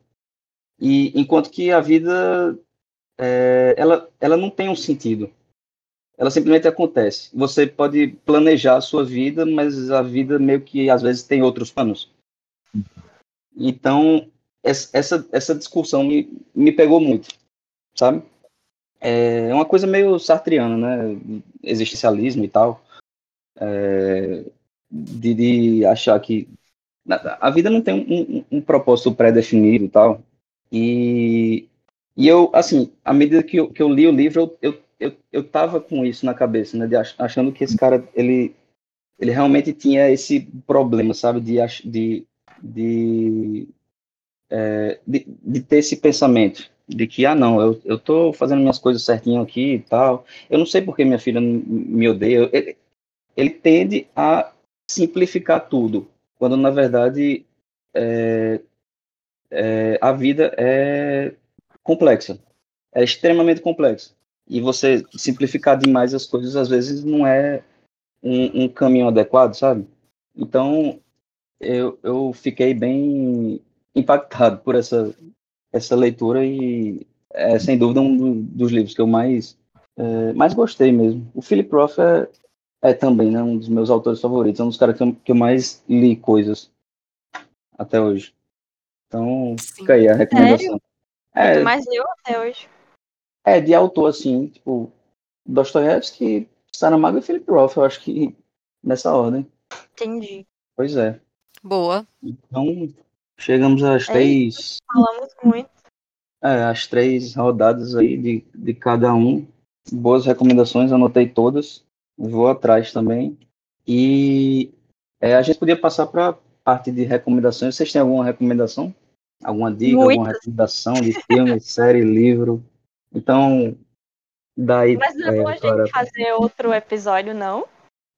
E enquanto que a vida é, ela, ela não tem um sentido. Ela simplesmente acontece. Você pode planejar a sua vida, mas a vida meio que às vezes tem outros planos. Então, essa, essa discussão me, me pegou muito, sabe? É uma coisa meio sartriana, né? Existencialismo e tal. É, de, de, achar que a vida não tem um, um, um propósito pré-definido e tal. E e eu, assim, à medida que eu, que eu li o livro, eu, eu, eu, eu tava com isso na cabeça, né? De achando que esse cara, ele, ele realmente tinha esse problema, sabe? De, de, de, é, de, de ter esse pensamento de que, ah, não, eu, eu tô fazendo minhas coisas certinho aqui e tal. Eu não sei porque minha filha me odeia. Eu, ele tende a simplificar tudo, quando na verdade é, é, a vida é complexa, é extremamente complexa. E você simplificar demais as coisas, às vezes, não é um, um caminho adequado, sabe? Então, eu, eu fiquei bem impactado por essa, essa leitura e é, sem dúvida, um dos livros que eu mais, é, mais gostei mesmo. O Philip Roth é, é também né, um dos meus autores favoritos, é um dos caras que eu, que eu mais li coisas até hoje. Então, Sim. fica aí a recomendação. Sério? É, mais leu até hoje. É, de autor, assim, tipo, Dostoiévski, Saramago e Philip Roth, eu acho que nessa ordem. Entendi. Pois é. Boa. Então, chegamos às é, três. Falamos muito. É, as três rodadas aí de, de cada um. Boas recomendações, anotei todas. Vou atrás também. E é, a gente podia passar para parte de recomendações. Vocês têm alguma recomendação? Alguma dica, Muitas. alguma recomendação de filme, série, livro? Então, daí. Mas não é, bom a gente para... fazer outro episódio, não?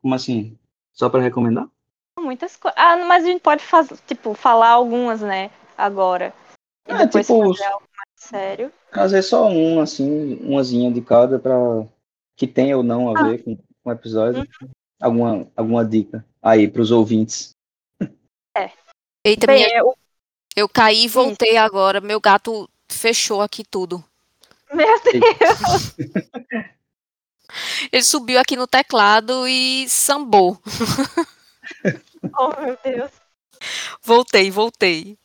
Como assim? Só para recomendar? Muitas coisas. Ah, mas a gente pode fazer, tipo, falar algumas, né? Agora. E é, depois tipo, fazer algo mais sério. Fazer só um, assim, umazinha de cada para que tenha ou não a ah. ver com, o episódio. Uhum. Alguma, alguma dica aí para os ouvintes. É. Eita, Bem, minha... eu... eu caí e voltei agora. Meu gato fechou aqui tudo. Meu Deus! Ele subiu aqui no teclado e sambou. oh, meu Deus. Voltei, voltei.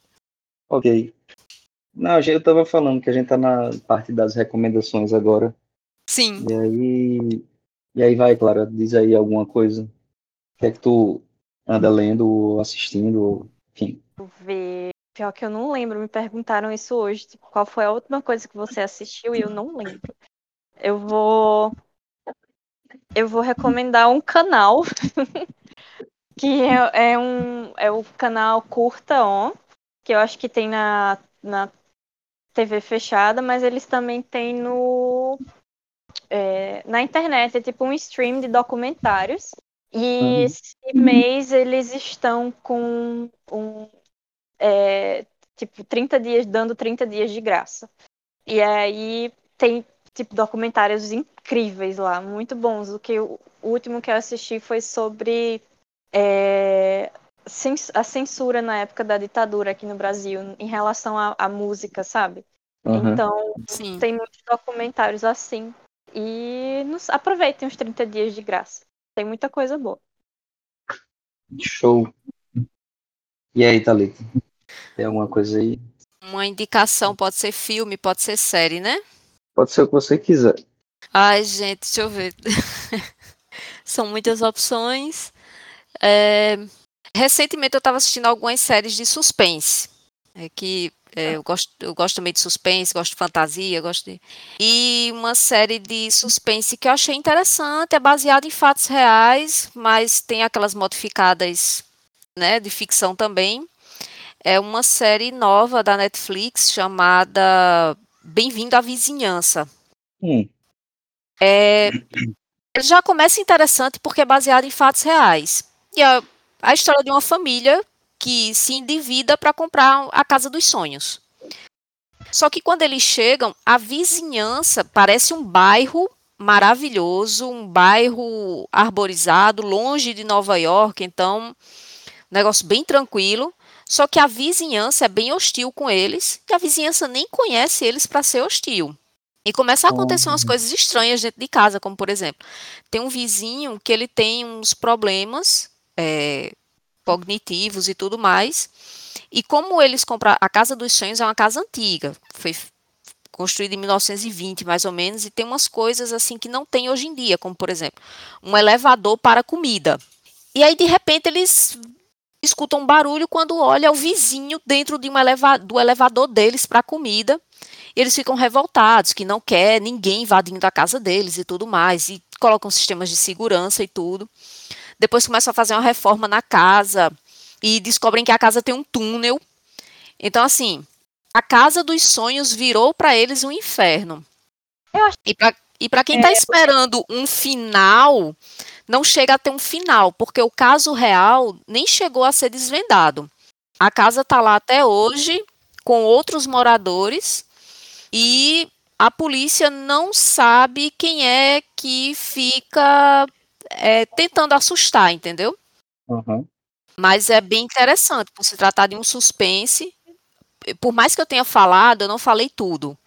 Ok. Não, eu tava falando que a gente tá na parte das recomendações agora. Sim. E aí. E aí vai, Clara, diz aí alguma coisa. O que é que tu anda lendo, ou assistindo, ou enfim. Vou ver. Pior que eu não lembro, me perguntaram isso hoje. Tipo, qual foi a última coisa que você assistiu e eu não lembro. Eu vou. Eu vou recomendar um canal. que é, é, um. É o canal Curta On. Que eu acho que tem na, na TV fechada, mas eles também têm no. É, na internet. É tipo um stream de documentários. E uhum. esse mês eles estão com um é, tipo, 30 dias, dando 30 dias de graça. E aí tem, tipo, documentários incríveis lá, muito bons. O, que, o último que eu assisti foi sobre é, a censura na época da ditadura aqui no Brasil, em relação à, música, sabe? Uhum. Então, Sim. tem muitos documentários assim. E nos, aproveitem os 30 dias de graça. Tem muita coisa boa. Show. E aí, Thalita? Tem alguma coisa aí? Uma indicação pode ser filme, pode ser série, né? Pode ser o que você quiser. Ai, gente, deixa eu ver. São muitas opções. É... Recentemente eu estava assistindo algumas séries de suspense. É que é, eu, gosto, eu gosto também de suspense, gosto de fantasia, gosto de... E uma série de suspense que eu achei interessante, é baseada em fatos reais, mas tem aquelas modificadas né, de ficção também. É uma série nova da Netflix chamada Bem-vindo à Vizinhança. Hum. É, já começa interessante porque é baseado em fatos reais. E a, a história de uma família que se endivida para comprar a casa dos sonhos. Só que quando eles chegam, a vizinhança parece um bairro maravilhoso, um bairro arborizado, longe de Nova York, então negócio bem tranquilo. Só que a vizinhança é bem hostil com eles e a vizinhança nem conhece eles para ser hostil. E começa a acontecer umas coisas estranhas dentro de casa, como por exemplo, tem um vizinho que ele tem uns problemas é, cognitivos e tudo mais. E como eles compraram. A Casa dos Sonhos é uma casa antiga, foi construída em 1920 mais ou menos, e tem umas coisas assim que não tem hoje em dia, como por exemplo, um elevador para comida. E aí de repente eles escutam um barulho quando olha o vizinho dentro de um eleva do elevador deles para comida. Eles ficam revoltados, que não quer ninguém invadindo a casa deles e tudo mais, e colocam sistemas de segurança e tudo. Depois começam a fazer uma reforma na casa e descobrem que a casa tem um túnel. Então, assim, a casa dos sonhos virou para eles um inferno. Acho... E para quem está é... esperando um final, não chega a ter um final, porque o caso real nem chegou a ser desvendado. A casa está lá até hoje, com outros moradores, e a polícia não sabe quem é que fica é, tentando assustar, entendeu? Uhum. Mas é bem interessante, por se tratar de um suspense. Por mais que eu tenha falado, eu não falei tudo.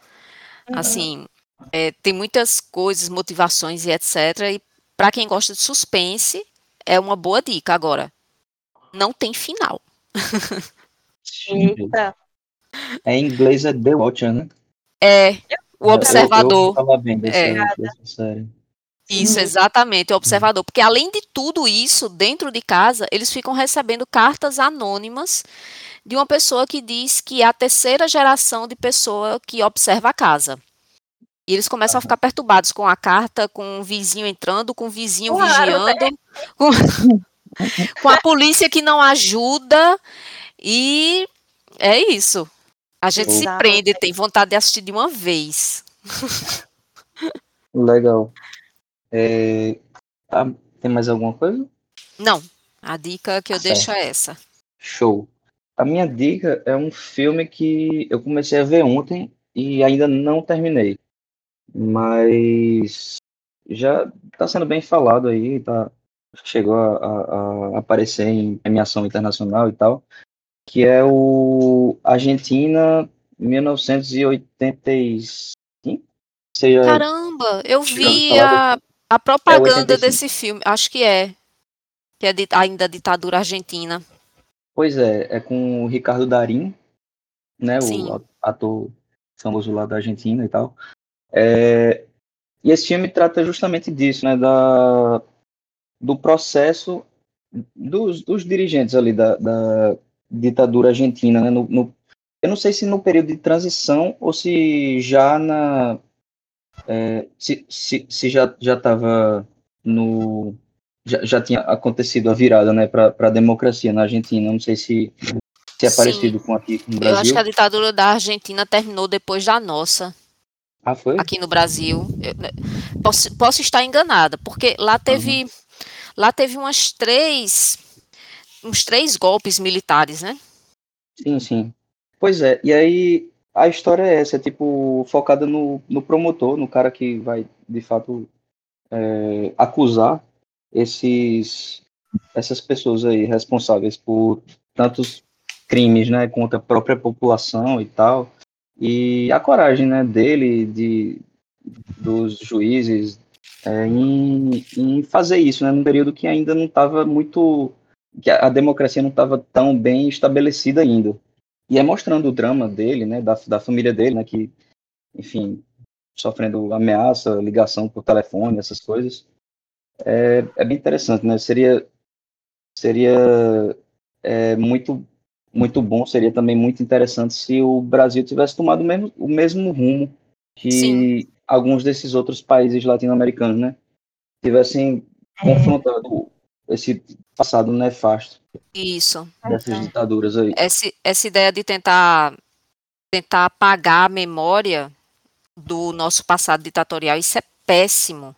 Uhum. Assim, é, tem muitas coisas, motivações e etc. E para quem gosta de suspense, é uma boa dica. Agora, não tem final. Eita. É, em inglês é The Watcher, né? É, o observador. Eu, eu falo bem dessa, É. dessa série. Isso, exatamente, o observador. Porque além de tudo isso, dentro de casa, eles ficam recebendo cartas anônimas de uma pessoa que diz que é a terceira geração de pessoa que observa a casa. E eles começam a ficar perturbados com a carta, com o vizinho entrando, com o vizinho Claro, né? vigiando, com, com a polícia que não ajuda. E é isso. A gente se Exato. prende, tem vontade de assistir de uma vez. Legal. É, ah, tem mais alguma coisa? Não, a dica que eu Certo. deixo é essa. Show. A minha dica é um filme que eu comecei a ver ontem e ainda não terminei. Mas já está sendo bem falado aí, tá, chegou a, a- a aparecer em premiação internacional e tal, que é o Argentina 1985. Seja, Caramba, eu vi falado- a, a propaganda 85. desse filme, acho que é. Que é di- ainda a ditadura argentina. Pois é, é com o Ricardo Darín, né, Sim. o ator famoso lá da Argentina e tal. É, e esse filme trata justamente disso, né, da, do processo dos, dos dirigentes ali da, da ditadura argentina, né, no, no- eu não sei se no período de transição ou se já na é, se, se, se já já estava no já, já tinha acontecido a virada, né, para a democracia na Argentina. Não sei se, se é Sim. parecido com aqui no Eu acho Brasil. que a ditadura da Argentina terminou depois da nossa, Ah, foi? aqui no Brasil. Eu- né, posso, posso estar enganada, porque lá teve, lá teve umas três, uns três golpes militares, né? Sim, sim. Pois é, e aí a história é essa, é tipo, focada no, no promotor, no cara que vai, de fato, é, acusar esses, essas pessoas aí responsáveis por tantos crimes, né, contra a própria população e tal. E a coragem, né, dele, de, dos juízes, é, em, em fazer isso, né, num período que ainda não estava muito, que a, democracia não estava tão bem estabelecida ainda. E é mostrando o drama dele, né, da, da família dele, né, que, enfim, sofrendo ameaça, ligação por telefone, essas coisas. É, é bem interessante, né? Seria, seria é, muito, muito bom, seria também muito interessante se o Brasil tivesse tomado o mesmo, o mesmo rumo que Sim. alguns desses outros países latino-americanos, né? Tivessem confrontado esse passado nefasto Isso. dessas ditaduras aí. Essa, essa ideia de tentar, tentar apagar a memória do nosso passado ditatorial, isso é péssimo.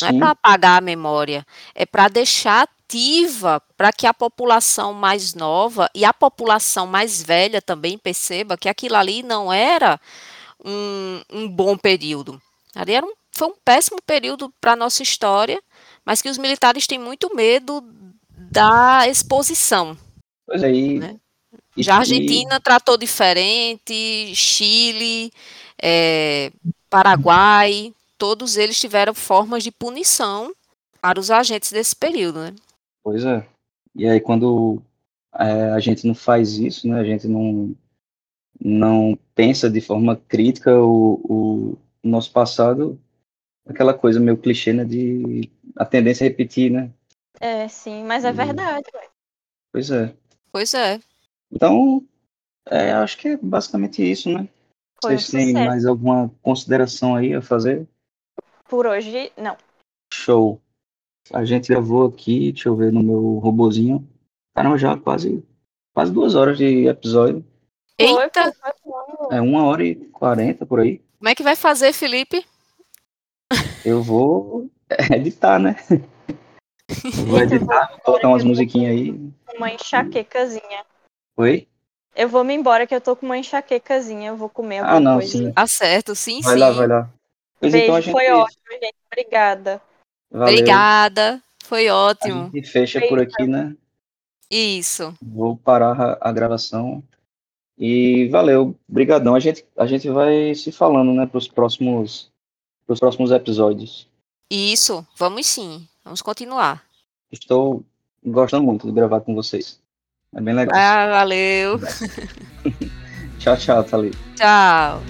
Não é para apagar a memória, é para deixar ativa para que a população mais nova e a população mais velha também perceba que aquilo ali não era um, um bom período. Ali era um, foi um péssimo período para a nossa história, mas que os militares têm muito medo da exposição. Pois é, e, Né? e- Já a e- Argentina tratou diferente, Chile, eh, Paraguai, todos eles tiveram formas de punição para os agentes desse período, né? Pois é. E aí quando é, a gente não faz isso, né? A gente não não pensa de forma crítica o, o nosso passado, aquela coisa meio clichê, né? De a tendência é repetir, né? É, sim, mas é verdade. ué. Pois é. Pois é. Então, é, acho que é basicamente isso, né? Foi Vocês têm sucesso. mais alguma consideração aí a fazer? Por hoje, não. Show. A gente gravou aqui, deixa eu ver no meu robozinho. Caramba, já quase, quase duas horas de episódio. Eita. É uma hora e quarenta por aí. como é que vai fazer, Felipe? Eu vou editar, né? Vou editar, vou colocar umas musiquinhas aí. Uma enxaquecazinha. Oi? Eu vou me embora que eu tô com uma enxaquecazinha, eu vou comer alguma Ah, não, coisa. sim. Tá certo, sim, Vai sim. lá, vai lá. Pois Beijo, então a gente, foi ótimo, gente. Obrigada. valeu. Obrigada. Foi ótimo. gente fecha por aqui, né? Isso. Vou parar a, a gravação. E valeu, brigadão. A gente, a gente vai se falando, né, para os próximos, pros próximos episódios. Isso. Vamos sim. Vamos continuar. Estou gostando muito de gravar com vocês. É bem legal. Ah, valeu. Tchau, tchau, Thalita. Tchau.